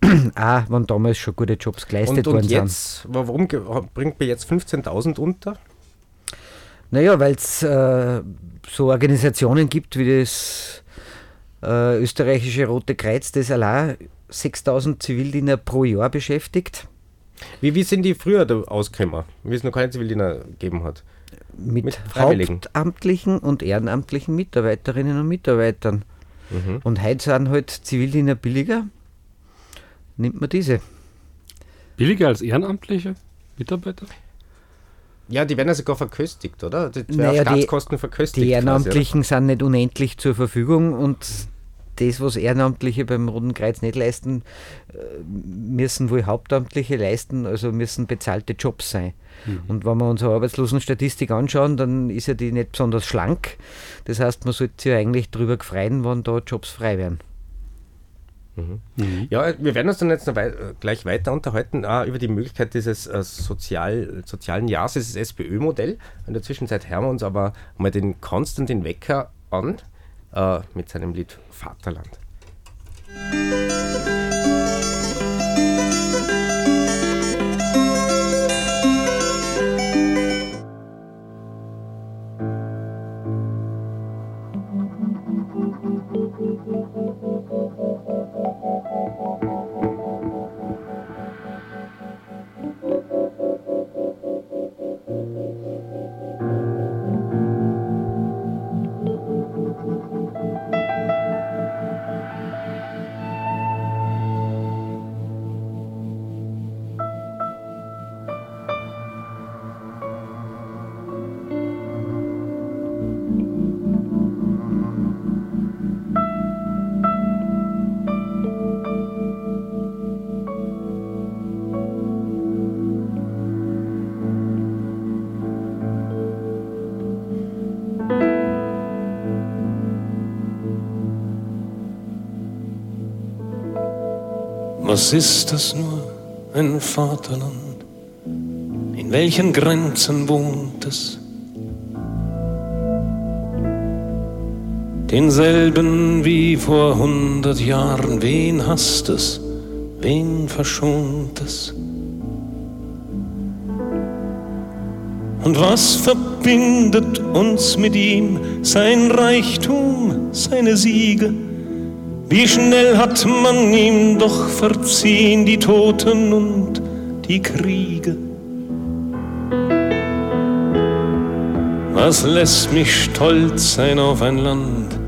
Auch wenn damals schon gute Jobs geleistet Und, worden und sind. jetzt, warum bringt mir jetzt 15.000 unter? Naja, weil es äh, so Organisationen gibt wie das äh, österreichische Rote Kreuz, das allein 6000 Zivildiener pro Jahr beschäftigt. Wie, wie sind die früher da ausgekommen, wie es noch keine Zivildiener gegeben hat? Mit, Freiwilligen. hauptamtlichen und ehrenamtlichen Mitarbeiterinnen und Mitarbeitern. Mhm. Und heute sind halt Zivildiener billiger. Nimmt man diese. Billiger als ehrenamtliche Mitarbeiter? Ja, die werden ja sogar verköstigt, oder? Wäre Naja, Staatskosten verköstigt. Die quasi? Ehrenamtlichen sind nicht unendlich zur Verfügung und das, was Ehrenamtliche beim Roten Kreuz nicht leisten, äh, müssen wohl Hauptamtliche leisten, also müssen bezahlte Jobs sein. Mhm. Und wenn wir unsere Arbeitslosenstatistik anschauen, dann ist ja die nicht besonders schlank. Das heißt, man sollte sich ja eigentlich darüber freuen, wenn da Jobs frei werden. Ja, wir werden uns dann jetzt wei äh, gleich weiter unterhalten äh, über die Möglichkeit dieses äh, Sozial sozialen Jahres, dieses SPÖ-Modell. In der Zwischenzeit hören wir uns aber mal den Konstantin Wecker an äh, mit seinem Lied Vaterland. Was ist das nur, ein Vaterland? In welchen Grenzen wohnt es? Denselben wie vor hundert Jahren, wen hasst es, wen verschont es? Und was verbindet uns mit ihm? Sein Reichtum, seine Siege? Wie schnell hat man ihm doch verziehen die Toten und die Kriege. Was lässt mich stolz sein auf ein Land,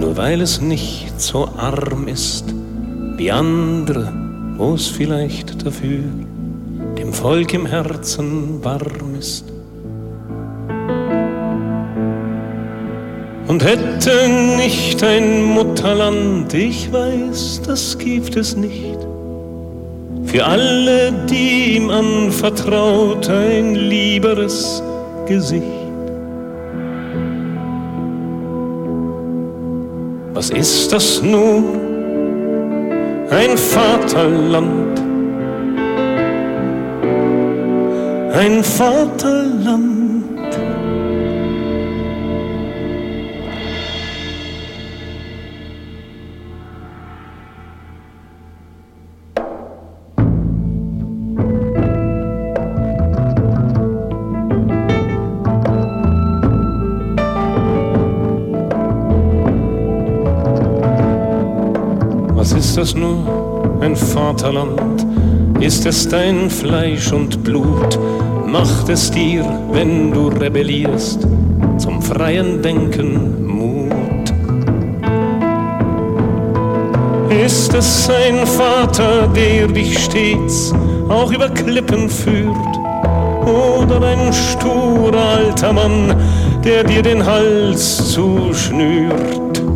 nur weil es nicht so arm ist wie andere, wo es vielleicht dafür dem Volk im Herzen warm ist. Und hätte nicht ein Mutterland, ich weiß, das gibt es nicht, für alle, die ihm anvertraut, ein lieberes Gesicht. Was ist das nun? Ein Vaterland. Ein Vaterland. Das nur, ein Vaterland? Ist es dein Fleisch und Blut? Macht es dir, wenn du rebellierst, zum freien Denken Mut? Ist es ein Vater, der dich stets auch über Klippen führt? Oder ein sturer alter Mann, der dir den Hals zuschnürt?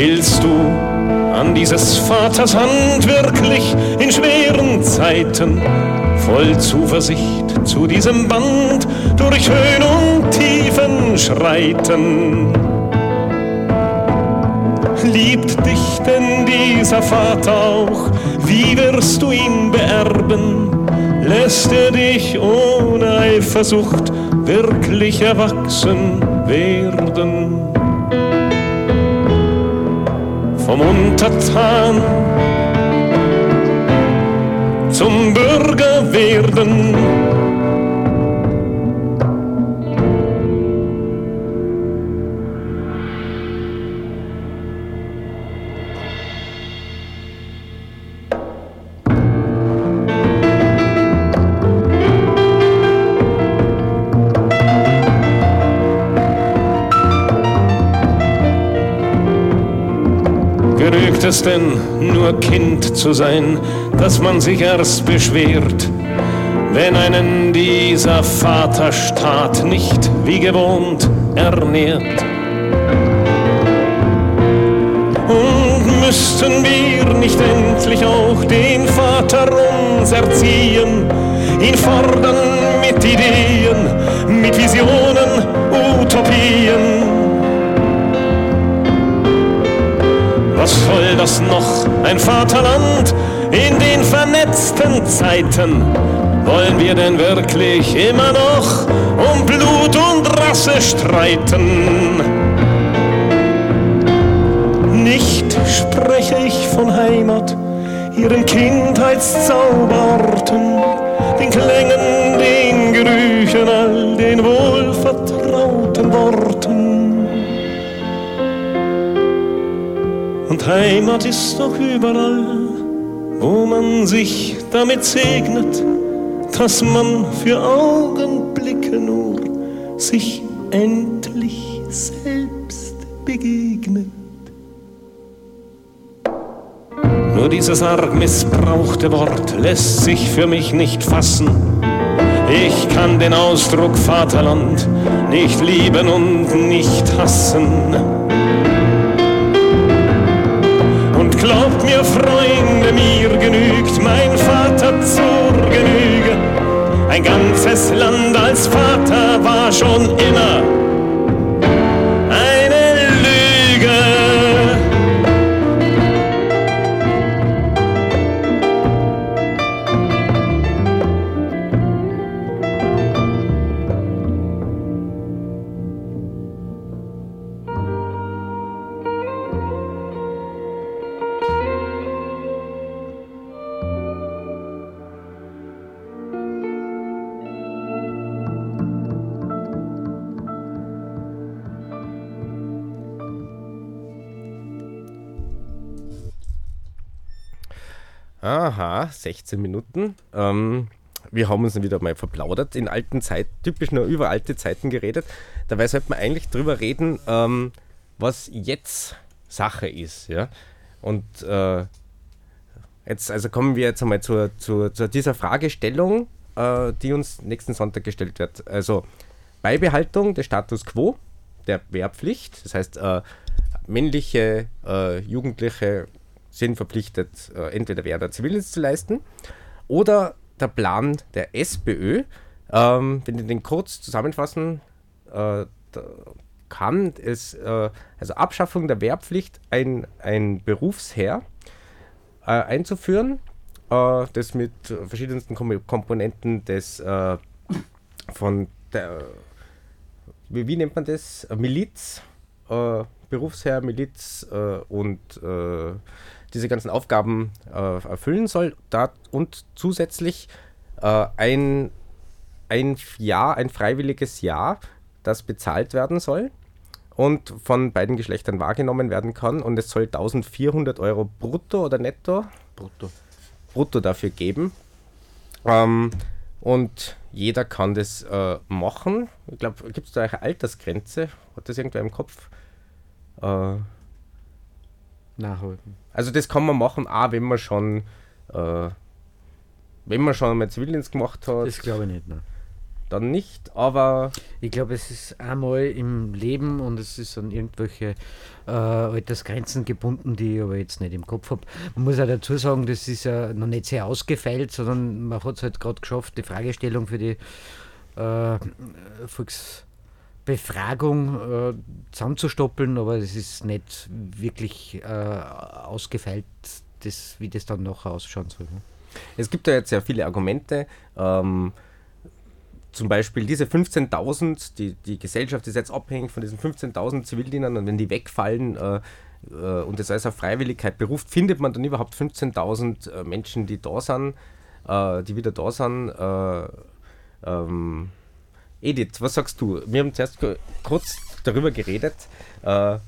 Willst du an dieses Vaters Hand wirklich in schweren Zeiten voll Zuversicht zu diesem Band durch Höhen und Tiefen schreiten. Liebt dich denn dieser Vater auch? Wie wirst du ihn beerben? Lässt er dich ohne Eifersucht wirklich erwachsen werden? Vom Untertan zum Bürger werden. Genügt es denn nur Kind zu sein, dass man sich erst beschwert, wenn einen dieser Vaterstaat nicht wie gewohnt ernährt? Und müssten wir nicht endlich auch den Vater uns erziehen, ihn fordern mit Ideen, mit Visionen, Utopien? Was soll das noch, ein Vaterland in den vernetzten Zeiten? Wollen wir denn wirklich immer noch um Blut und Rasse streiten? Nicht spreche ich von Heimat, ihren Kindheitszauberorten, den Klängen, den Gerüchen, Heimat ist doch überall, wo man sich damit segnet, dass man für Augenblicke nur sich endlich selbst begegnet. Nur dieses arg missbrauchte Wort lässt sich für mich nicht fassen. Ich kann den Ausdruck Vaterland nicht lieben und nicht hassen. Glaubt mir, Freunde, mir genügt mein Vater zur Genüge. Ein ganzes Land als Vater war schon immer Aha, 16 Minuten. Ähm, wir haben uns wieder mal verplaudert, in alten Zeiten, typisch nur über alte Zeiten geredet. Dabei sollte man eigentlich drüber reden, ähm, was jetzt Sache ist. Ja? Und äh, jetzt, also kommen wir jetzt einmal zur, zur, zu dieser Fragestellung, äh, die uns nächsten Sonntag gestellt wird. Also Beibehaltung des Status quo, der Wehrpflicht, das heißt, äh, männliche äh, Jugendliche sind verpflichtet, äh, entweder oder Zivildienst zu leisten, oder der Plan der SPÖ, ähm, wenn ich den kurz zusammenfassen äh, kann, es, äh, also Abschaffung der Wehrpflicht, ein, ein Berufsheer äh, einzuführen, äh, das mit verschiedensten Kom Komponenten des äh, von der, wie, wie nennt man das? Miliz, äh, Berufsheer, Miliz und diese ganzen Aufgaben äh, erfüllen soll da, und zusätzlich äh, ein, ein Jahr, ein freiwilliges Jahr, das bezahlt werden soll und von beiden Geschlechtern wahrgenommen werden kann und es soll 1400 Euro brutto oder netto Brutto. brutto dafür geben. Ähm, und jeder kann das äh, machen. Ich glaube, gibt es da eine Altersgrenze? Hat das irgendwer im Kopf? Äh, Nachhalten. also das kann man machen, auch wenn man schon, äh, wenn man schon mal Zivildienst gemacht hat. Das glaube ich nicht, ne. dann nicht, aber. Ich glaube, es ist einmal im Leben und es ist an irgendwelche äh, Altersgrenzen gebunden, die ich aber jetzt nicht im Kopf habe. Man muss auch dazu sagen, das ist ja noch nicht sehr ausgefeilt, sondern man hat es halt gerade geschafft, die Fragestellung für die äh, Volksbefragung äh, zusammenzustoppeln, aber es ist nicht wirklich äh, ausgefeilt, das, wie das dann nachher ausschauen soll. ne? Es gibt ja jetzt sehr viele Argumente. Ähm, zum Beispiel diese 15.000, die, die Gesellschaft ist jetzt abhängig von diesen 15.000 Zivildienern und wenn die wegfallen äh, äh, und das alles auf Freiwilligkeit beruft, findet man dann überhaupt 15.000 äh, Menschen, die da sind, äh, die wieder da sind. Äh, ähm, Edith, was sagst du? Wir haben zuerst ku- kurz darüber geredet. Äh,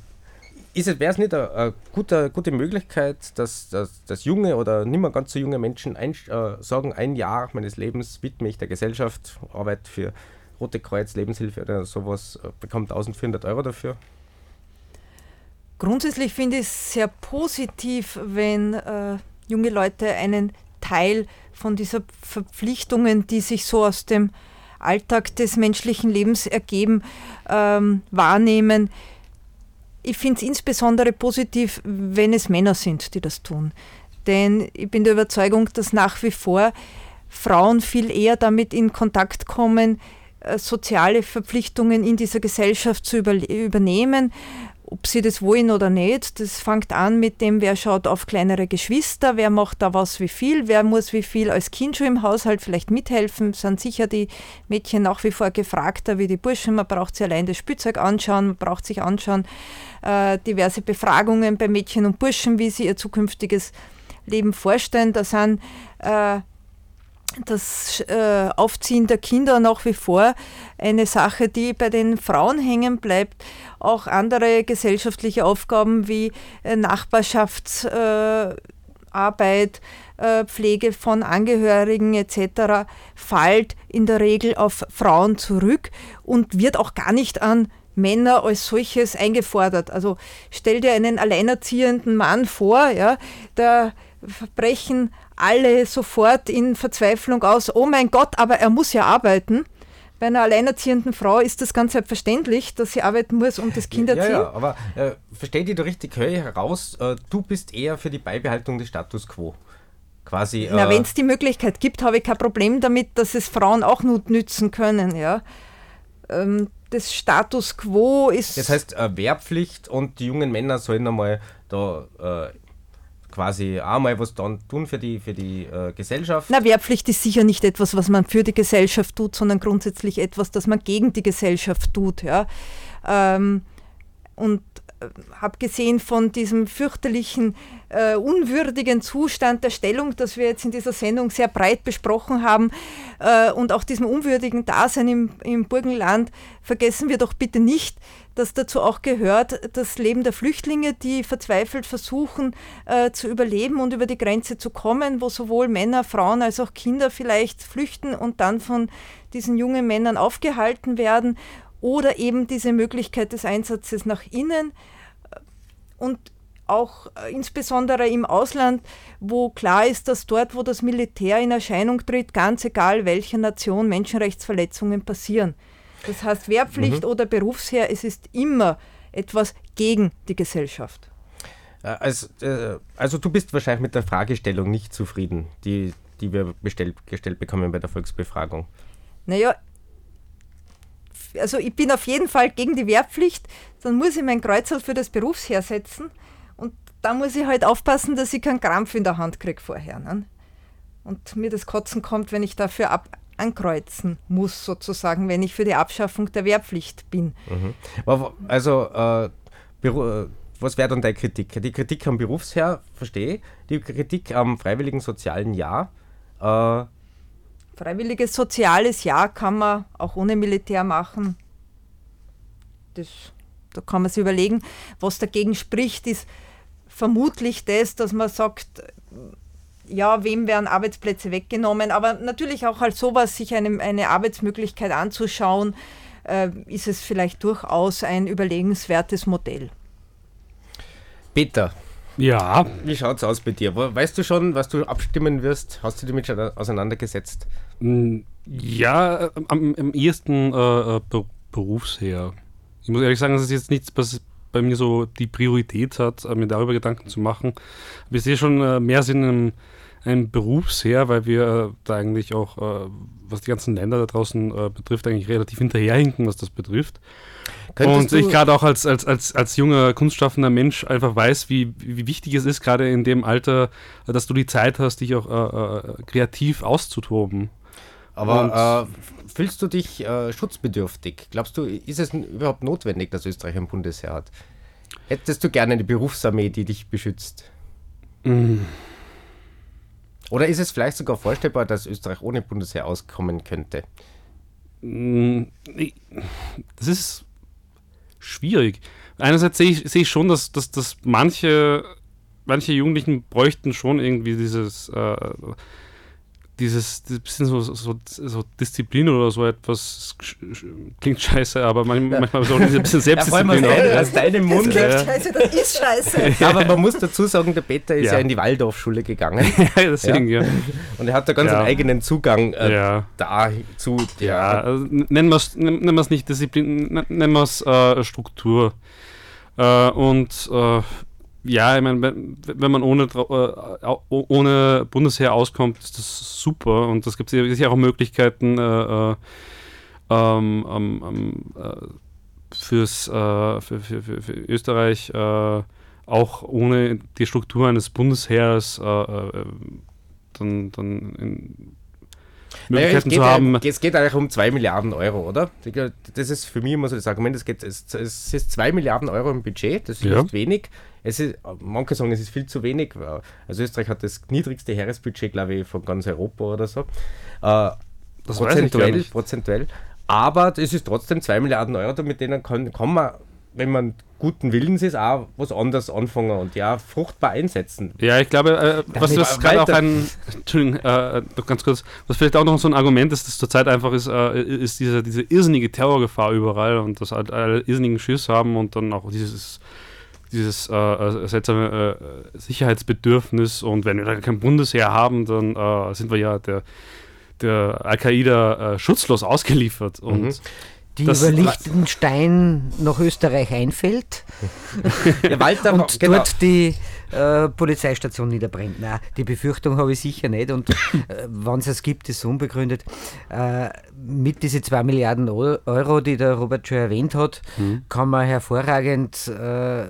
wäre es nicht eine, gute, gute Möglichkeit, dass, dass, dass junge oder nicht mehr ganz so junge Menschen ein, äh, sagen, ein Jahr meines Lebens widme ich der Gesellschaft, arbeite für Rote Kreuz, Lebenshilfe oder sowas, äh, bekomme 1400 Euro dafür? Grundsätzlich finde ich es sehr positiv, wenn äh, junge Leute einen Teil von dieser Verpflichtungen, die sich so aus dem Alltag des menschlichen Lebens ergeben, ähm, wahrnehmen. Ich finde es insbesondere positiv, wenn es Männer sind, die das tun. Denn ich bin der Überzeugung, dass nach wie vor Frauen viel eher damit in Kontakt kommen, äh, soziale Verpflichtungen in dieser Gesellschaft zu übernehmen. Ob sie das wollen oder nicht, das fängt an mit dem, wer schaut auf kleinere Geschwister, wer macht da was wie viel, wer muss wie viel als Kind schon im Haushalt vielleicht mithelfen, sind sicher die Mädchen nach wie vor gefragter wie die Burschen. Man braucht sich allein das Spielzeug anschauen, man braucht sich anschauen, äh, diverse Befragungen bei Mädchen und Burschen, wie sie ihr zukünftiges Leben vorstellen. Da sind äh, das äh, Aufziehen der Kinder nach wie vor eine Sache, die bei den Frauen hängen bleibt. Auch andere gesellschaftliche Aufgaben wie äh, Nachbarschaftsarbeit, äh, Pflege von Angehörigen etc. fällt in der Regel auf Frauen zurück und wird auch gar nicht an Männer als solches eingefordert. Also stell dir einen alleinerziehenden Mann vor, ja, da brechen alle sofort in Verzweiflung aus, oh mein Gott, aber er muss ja arbeiten. Bei einer alleinerziehenden Frau ist das ganz selbstverständlich, dass sie arbeiten muss und das Kind Ja, erziehen. ja, aber äh, versteht ihr da richtig, höre ich heraus, äh, du bist eher für die Beibehaltung des Status quo. Quasi. Na, äh, wenn es die Möglichkeit gibt, habe ich kein Problem damit, dass es Frauen auch nut nützen können. Ja. Ähm, das Status quo ist. Das heißt, äh, Wehrpflicht und die jungen Männer sollen einmal da äh, quasi auch mal was dann tun für die, für die äh, Gesellschaft. Na, Wehrpflicht ist sicher nicht etwas, was man für die Gesellschaft tut, sondern grundsätzlich etwas, das man gegen die Gesellschaft tut. Ja. Ähm, und abgesehen von diesem fürchterlichen, äh, unwürdigen Zustand der Stellung, das wir jetzt in dieser Sendung sehr breit besprochen haben, äh, und auch diesem unwürdigen Dasein im, im Burgenland, vergessen wir doch bitte nicht, dass dazu auch gehört das Leben der Flüchtlinge, die verzweifelt versuchen äh, zu überleben und über die Grenze zu kommen, wo sowohl Männer, Frauen als auch Kinder vielleicht flüchten und dann von diesen jungen Männern aufgehalten werden oder eben diese Möglichkeit des Einsatzes nach innen und auch äh, insbesondere im Ausland, wo klar ist, dass dort, wo das Militär in Erscheinung tritt, ganz egal welcher Nation Menschenrechtsverletzungen passieren. Das heißt, Wehrpflicht Mhm. oder Berufsheer, es ist immer etwas gegen die Gesellschaft. Also, also du bist wahrscheinlich mit der Fragestellung nicht zufrieden, die, die wir bestellt, gestellt bekommen bei der Volksbefragung. Naja, also ich bin auf jeden Fall gegen die Wehrpflicht, dann muss ich mein Kreuzerl für das Berufsheer setzen und da muss ich halt aufpassen, dass ich keinen Krampf in der Hand kriege vorher. Ne? Und mir das Kotzen kommt, wenn ich dafür ab ankreuzen muss, sozusagen, wenn ich für die Abschaffung der Wehrpflicht bin. Mhm. Also, äh, äh, was wäre dann deine Kritik? Die Kritik am Berufsherr, verstehe ich. Die Kritik am freiwilligen sozialen Jahr. Äh, Freiwilliges soziales Jahr kann man auch ohne Militär machen. Das, da kann man sich überlegen, was dagegen spricht, ist vermutlich das, dass man sagt, ja, wem werden Arbeitsplätze weggenommen, aber natürlich auch als sowas, sich eine, eine Arbeitsmöglichkeit anzuschauen, äh, ist es vielleicht durchaus ein überlegenswertes Modell. Peter. Ja. Wie schaut es aus bei dir? Wo- Weißt du schon, was du abstimmen wirst? Hast du dich damit schon auseinandergesetzt? Ja, am, am ehesten äh, äh, Be Berufsher. Ich muss ehrlich sagen, das ist jetzt nichts, was bei mir so die Priorität hat, äh, mir darüber Gedanken zu machen. Aber ich sehe schon äh, mehr Sinn im ein Berufsheer, weil wir da eigentlich auch, was die ganzen Länder da draußen betrifft, eigentlich relativ hinterherhinken, was das betrifft. Könntest und ich gerade auch als, als, als, als junger, kunstschaffender Mensch einfach weiß, wie, wie wichtig es ist, gerade in dem Alter, dass du die Zeit hast, dich auch äh, kreativ auszutoben. Aber äh, fühlst du dich äh, schutzbedürftig? Glaubst du, ist es überhaupt notwendig, dass Österreich ein Bundesheer hat? Hättest du gerne eine Berufsarmee, die dich beschützt? Mm. Oder ist es vielleicht sogar vorstellbar, dass Österreich ohne Bundesheer auskommen könnte? Mm, Das ist schwierig. Einerseits sehe ich, sehe ich schon, dass, dass, dass manche, manche Jugendlichen bräuchten schon irgendwie dieses, äh, dieses, bisschen so, so, so Disziplin oder so etwas. Klingt scheiße, aber man, Ja. manchmal so ein bisschen Ja, aus Selbstdisziplin. deinem- auch. aus deinem Munde. Ja. Scheiße, das ist scheiße. Aber man muss dazu sagen, der Peter ist ja, Ja. in die Waldorfschule gegangen. Ja, deswegen, ja. Und er hat da ganz Ja. einen eigenen Zugang äh, Ja. dazu. Ja, also nennen wir es nennen wir's nicht Disziplin, nennen wir es äh, Struktur. Äh, und äh, ja, ich meine, wenn, man ohne, äh, ohne Bundesheer auskommt, ist das super. Und es gibt sicher auch Möglichkeiten äh, äh, ähm, ähm, ähm, äh, fürs, äh, für, für, für, Österreich auch ohne die Struktur eines Bundesheers dann, dann in Naja, es, Möglichkeiten geht zu haben. ja, es geht eigentlich um 2 Milliarden Euro, oder? Das ist für mich immer so das Argument, es, geht, es, es ist 2 Milliarden Euro im Budget, das ist Ja. nicht wenig. Es ist, manche sagen, es ist viel zu wenig. Also Österreich hat das niedrigste Heeresbudget, glaube ich, von ganz Europa oder so. Äh, Das prozentuell, prozentuell. Aber es ist trotzdem 2 Milliarden Euro, mit denen kann, kann man, wenn man guten Willens ist, auch was anderes anfangen und ja, fruchtbar einsetzen. Ja, ich glaube, äh, was, was gerade auch ein, Entschuldigung, äh, ganz kurz, was vielleicht auch noch so ein Argument ist, das zurzeit einfach ist, äh, ist diese, diese irrsinnige Terrorgefahr überall und dass halt alle irrsinnigen Schiss haben und dann auch dieses, dieses äh, äh, seltsame äh, Sicherheitsbedürfnis und wenn wir da kein Bundesheer haben, dann äh, sind wir ja der, der Al-Qaida äh, schutzlos ausgeliefert und Mhm. Die das- über Liechtenstein nach Österreich einfällt Ja, Walter, und genau. dort die äh, Polizeistation niederbrennt. Nein, die Befürchtung habe ich sicher nicht und äh, wenn es es gibt, ist es unbegründet. Äh, mit diesen 2 Milliarden Eu- Euro, die der Robert schon erwähnt hat, Mhm. kann man hervorragend äh,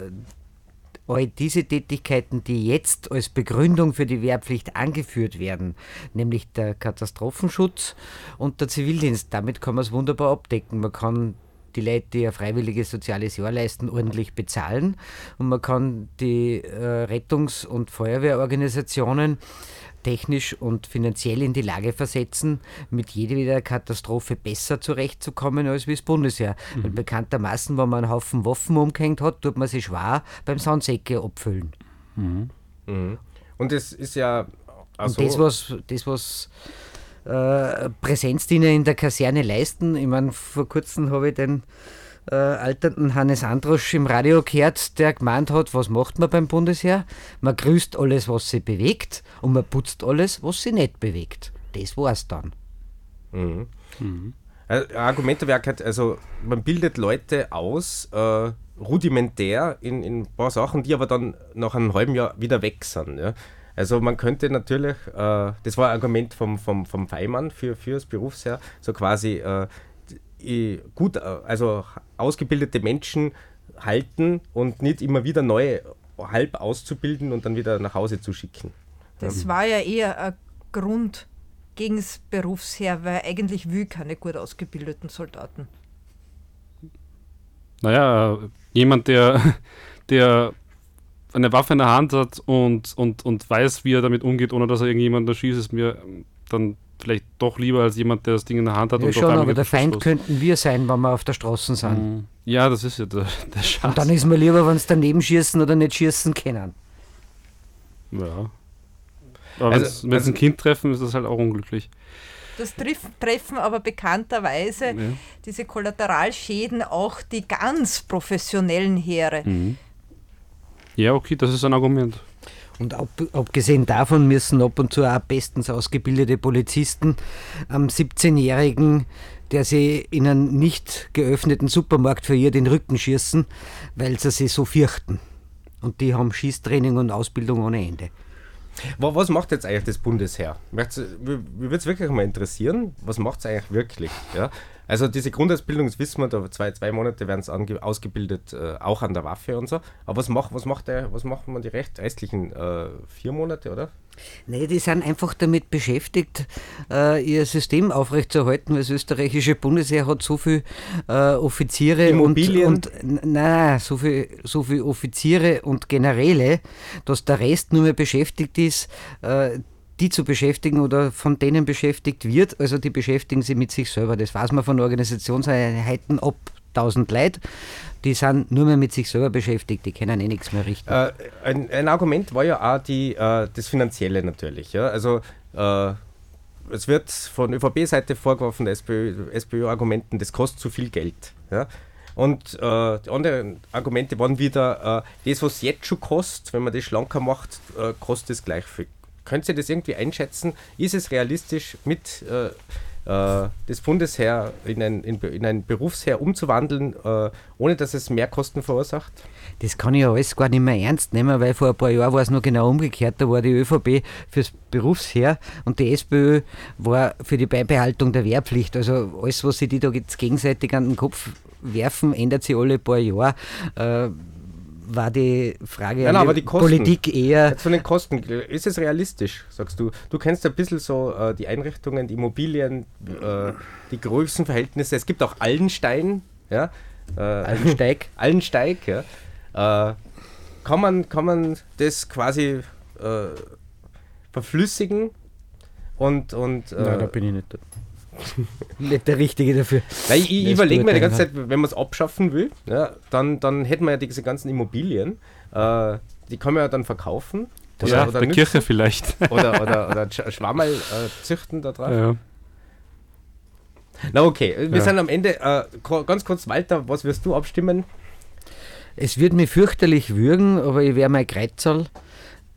all diese Tätigkeiten, die jetzt als Begründung für die Wehrpflicht angeführt werden, nämlich der Katastrophenschutz und der Zivildienst, damit kann man es wunderbar abdecken. Man kann die Leute, die ein freiwilliges soziales Jahr leisten, ordentlich bezahlen und man kann die äh, Rettungs- und Feuerwehrorganisationen technisch und finanziell in die Lage versetzen, mit jeder Katastrophe besser zurechtzukommen als wie das Bundesheer. Weil bekanntermaßen, wenn man einen Haufen Waffen umgehängt hat, tut man sich schwer beim Sandsäcke abfüllen. Mhm. Und es ist ja. Also, Und das, was, das, was äh, Präsenzdiener in der Kaserne leisten, ich meine, vor kurzem habe ich den äh, alternden Hannes Androsch im Radio gehört, der gemeint hat, was macht man beim Bundesheer? Man grüßt alles, was sich bewegt und man putzt alles, was sich nicht bewegt. Das war's dann. Mhm. Also, ein Argument wäre halt, also man bildet Leute aus, äh, rudimentär in, in ein paar Sachen, die aber dann nach einem halben Jahr wieder weg sind. Ja? Also man könnte natürlich, äh, das war ein Argument vom, vom, vom Feimann für, für das Berufsheer, so quasi äh, die- gut, äh, also ausgebildete Menschen halten und nicht immer wieder neue halb auszubilden und dann wieder nach Hause zu schicken. Das war ja eher ein Grund gegen das Berufsheer, weil eigentlich will keine gut ausgebildeten Soldaten. Naja, jemand, der, der eine Waffe in der Hand hat und, und, und weiß, wie er damit umgeht, ohne dass er irgendjemanden erschießt, ist mir dann vielleicht doch lieber als jemand, der das Ding in der Hand hat Ja, und schon, auf einmal aber der Feind los. könnten wir sein, wenn wir auf der Straße sind. Mhm. Ja, das ist ja der, der Schatz. Und dann ist mir lieber, wenn sie daneben schießen oder nicht schießen können. Ja. Aber Also- wenn sie ein Kind treffen, ist das halt auch unglücklich. Das triff, treffen aber bekannterweise Ja. diese Kollateralschäden auch die ganz professionellen Heere. Mhm. Ja, okay, das ist ein Argument. Und ab, abgesehen davon müssen ab und zu auch bestens ausgebildete Polizisten am 17-Jährigen, der sie in einen nicht geöffneten Supermarkt verirrt, den Rücken schießen, weil sie sich so fürchten. Und die haben Schießtraining und Ausbildung ohne Ende. Wa- Was macht jetzt eigentlich das Bundesheer? Mir würde es wirklich mal interessieren, was macht es eigentlich wirklich? Ja? Also diese Grundausbildung, das wissen wir, da zwei, zwei Monate werden sie ausgebildet, äh, auch an der Waffe und so. Aber was, macht was, macht der, was machen wir die recht, restlichen äh, vier Monate, oder? Nee, die sind einfach damit beschäftigt, äh, ihr System aufrechtzuerhalten, weil das österreichische Bundesheer hat so viel äh, Offiziere Immobilien. und, und n- nein, so viel, so viel Offiziere und Generäle, dass der Rest nur mehr beschäftigt ist, äh, die zu beschäftigen oder von denen beschäftigt wird. Also die beschäftigen sich mit sich selber. Das weiß man von Organisationseinheiten ab 1000 Leute. Die sind nur mehr mit sich selber beschäftigt, die können eh nichts mehr richten. Äh, ein, ein Argument war ja auch die, äh, das Finanzielle natürlich. Ja? Also äh, es wird von ÖVP-Seite vorgeworfen, der SPÖ SPÖ-Argumenten, das kostet zu viel Geld. Ja? Und äh, die anderen Argumente waren wieder, äh, das, was jetzt schon kostet, wenn man das schlanker macht, äh, kostet es gleich viel. Könnt ihr das irgendwie einschätzen? Ist es realistisch, mit äh, äh, das Bundesheer in ein, in, in ein Berufsheer umzuwandeln, äh, ohne dass es mehr Kosten verursacht? Das kann ich ja alles gar nicht mehr ernst nehmen, weil vor ein paar Jahren war es noch genau umgekehrt. Da war die ÖVP fürs Berufsheer und die SPÖ war für die Beibehaltung der Wehrpflicht. Also alles, was sie die da jetzt gegenseitig an den Kopf werfen, ändert sich alle paar Jahre. Äh, war die Frage an nein, die aber die Kosten. Politik eher. Jetzt von den Kosten, ist es realistisch, sagst du? Du kennst ein bisschen so äh, die Einrichtungen, die Immobilien, äh, die Größenverhältnisse. Es gibt auch Allenstein, ja. Äh, Allensteig. Allensteig, ja. Äh, kann, man, kann man das quasi äh, verflüssigen und. und äh, Nein, da bin ich nicht, nicht der Richtige dafür. Nein, ich, ich Das überlege mir die ganze Zeit, wenn man es abschaffen will, ja, dann, dann hätten wir ja diese ganzen Immobilien, äh, die kann man ja dann verkaufen. Ja, der nützen. Kirche vielleicht. Oder, oder, oder Sch- Schwammerl äh, züchten da drauf. Ja. Na okay, wir Ja. sind am Ende. Äh, ganz kurz, Walter, was wirst du abstimmen? Es wird mir fürchterlich würgen, aber ich werde mein Kreuzerl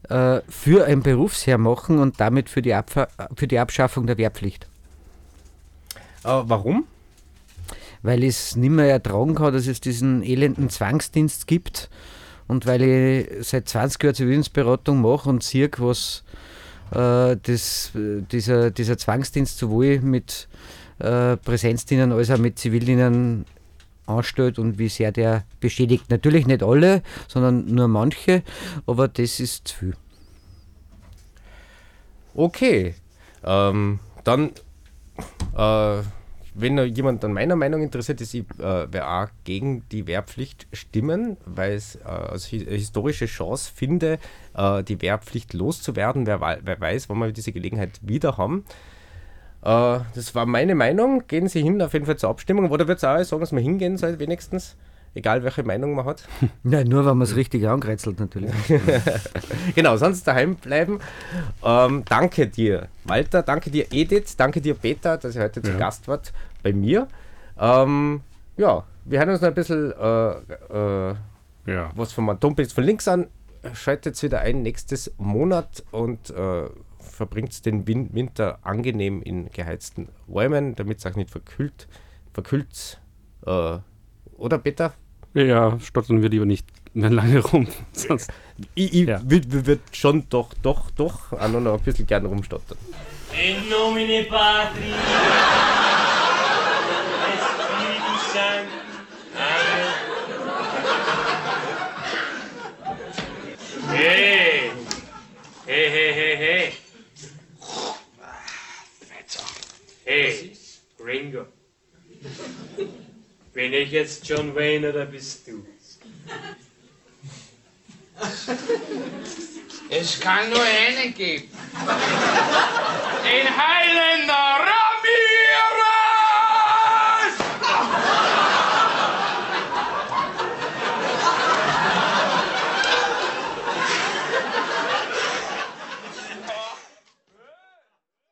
äh, für ein Berufsheer machen und damit für die, Abfa für die Abschaffung der Wehrpflicht. Äh, warum? Weil ich es nicht mehr ertragen kann, dass es diesen elenden Zwangsdienst gibt und weil ich seit 20 Jahren Zivildienstberatung mache und sehe, was äh, das, dieser, dieser Zwangsdienst sowohl mit äh, Präsenzdienern als auch mit Zivildienern anstellt und wie sehr der beschädigt. Natürlich nicht alle, sondern nur manche, aber das ist zu viel. Okay, ähm, dann, äh, wenn jemand an meiner Meinung interessiert ist, ich äh, werde auch gegen die Wehrpflicht stimmen, weil es äh, als hi historische Chance finde, äh, die Wehrpflicht loszuwerden. Wer, wer weiß, wann wir diese Gelegenheit wieder haben. Äh, das war meine Meinung. Gehen Sie hin auf jeden Fall zur Abstimmung. Oder wird es auch sagen, dass man hingehen soll, wenigstens? Egal welche Meinung man hat. Nein, nur wenn man es richtig angreizelt natürlich. genau, sonst daheim bleiben. Ähm, danke dir, Walter, danke dir, Edith, danke dir, Peter, dass ihr heute zu Ja. Gast wart bei mir. Ähm, ja, wir hören uns noch ein bisschen äh, äh, was von meinem Tompitz von links an. Schaltet wieder ein nächstes Monat und äh, verbringt den Win Winter angenehm in geheizten Räumen, damit es euch nicht verkühlt. Verkühlt. Äh, oder Peter? Ja, stottern wir lieber nicht mehr lange rum. Sonst, Ich, ich würde würd schon doch, doch, doch auch noch ein bisschen gerne rumstottern. In nomine Patri. Hey, hey, hey, hey, hey. Hey, Ringo. Bin ich jetzt John Wayne oder bist du? Es kann nur einen geben. Den Highlander Ramirez!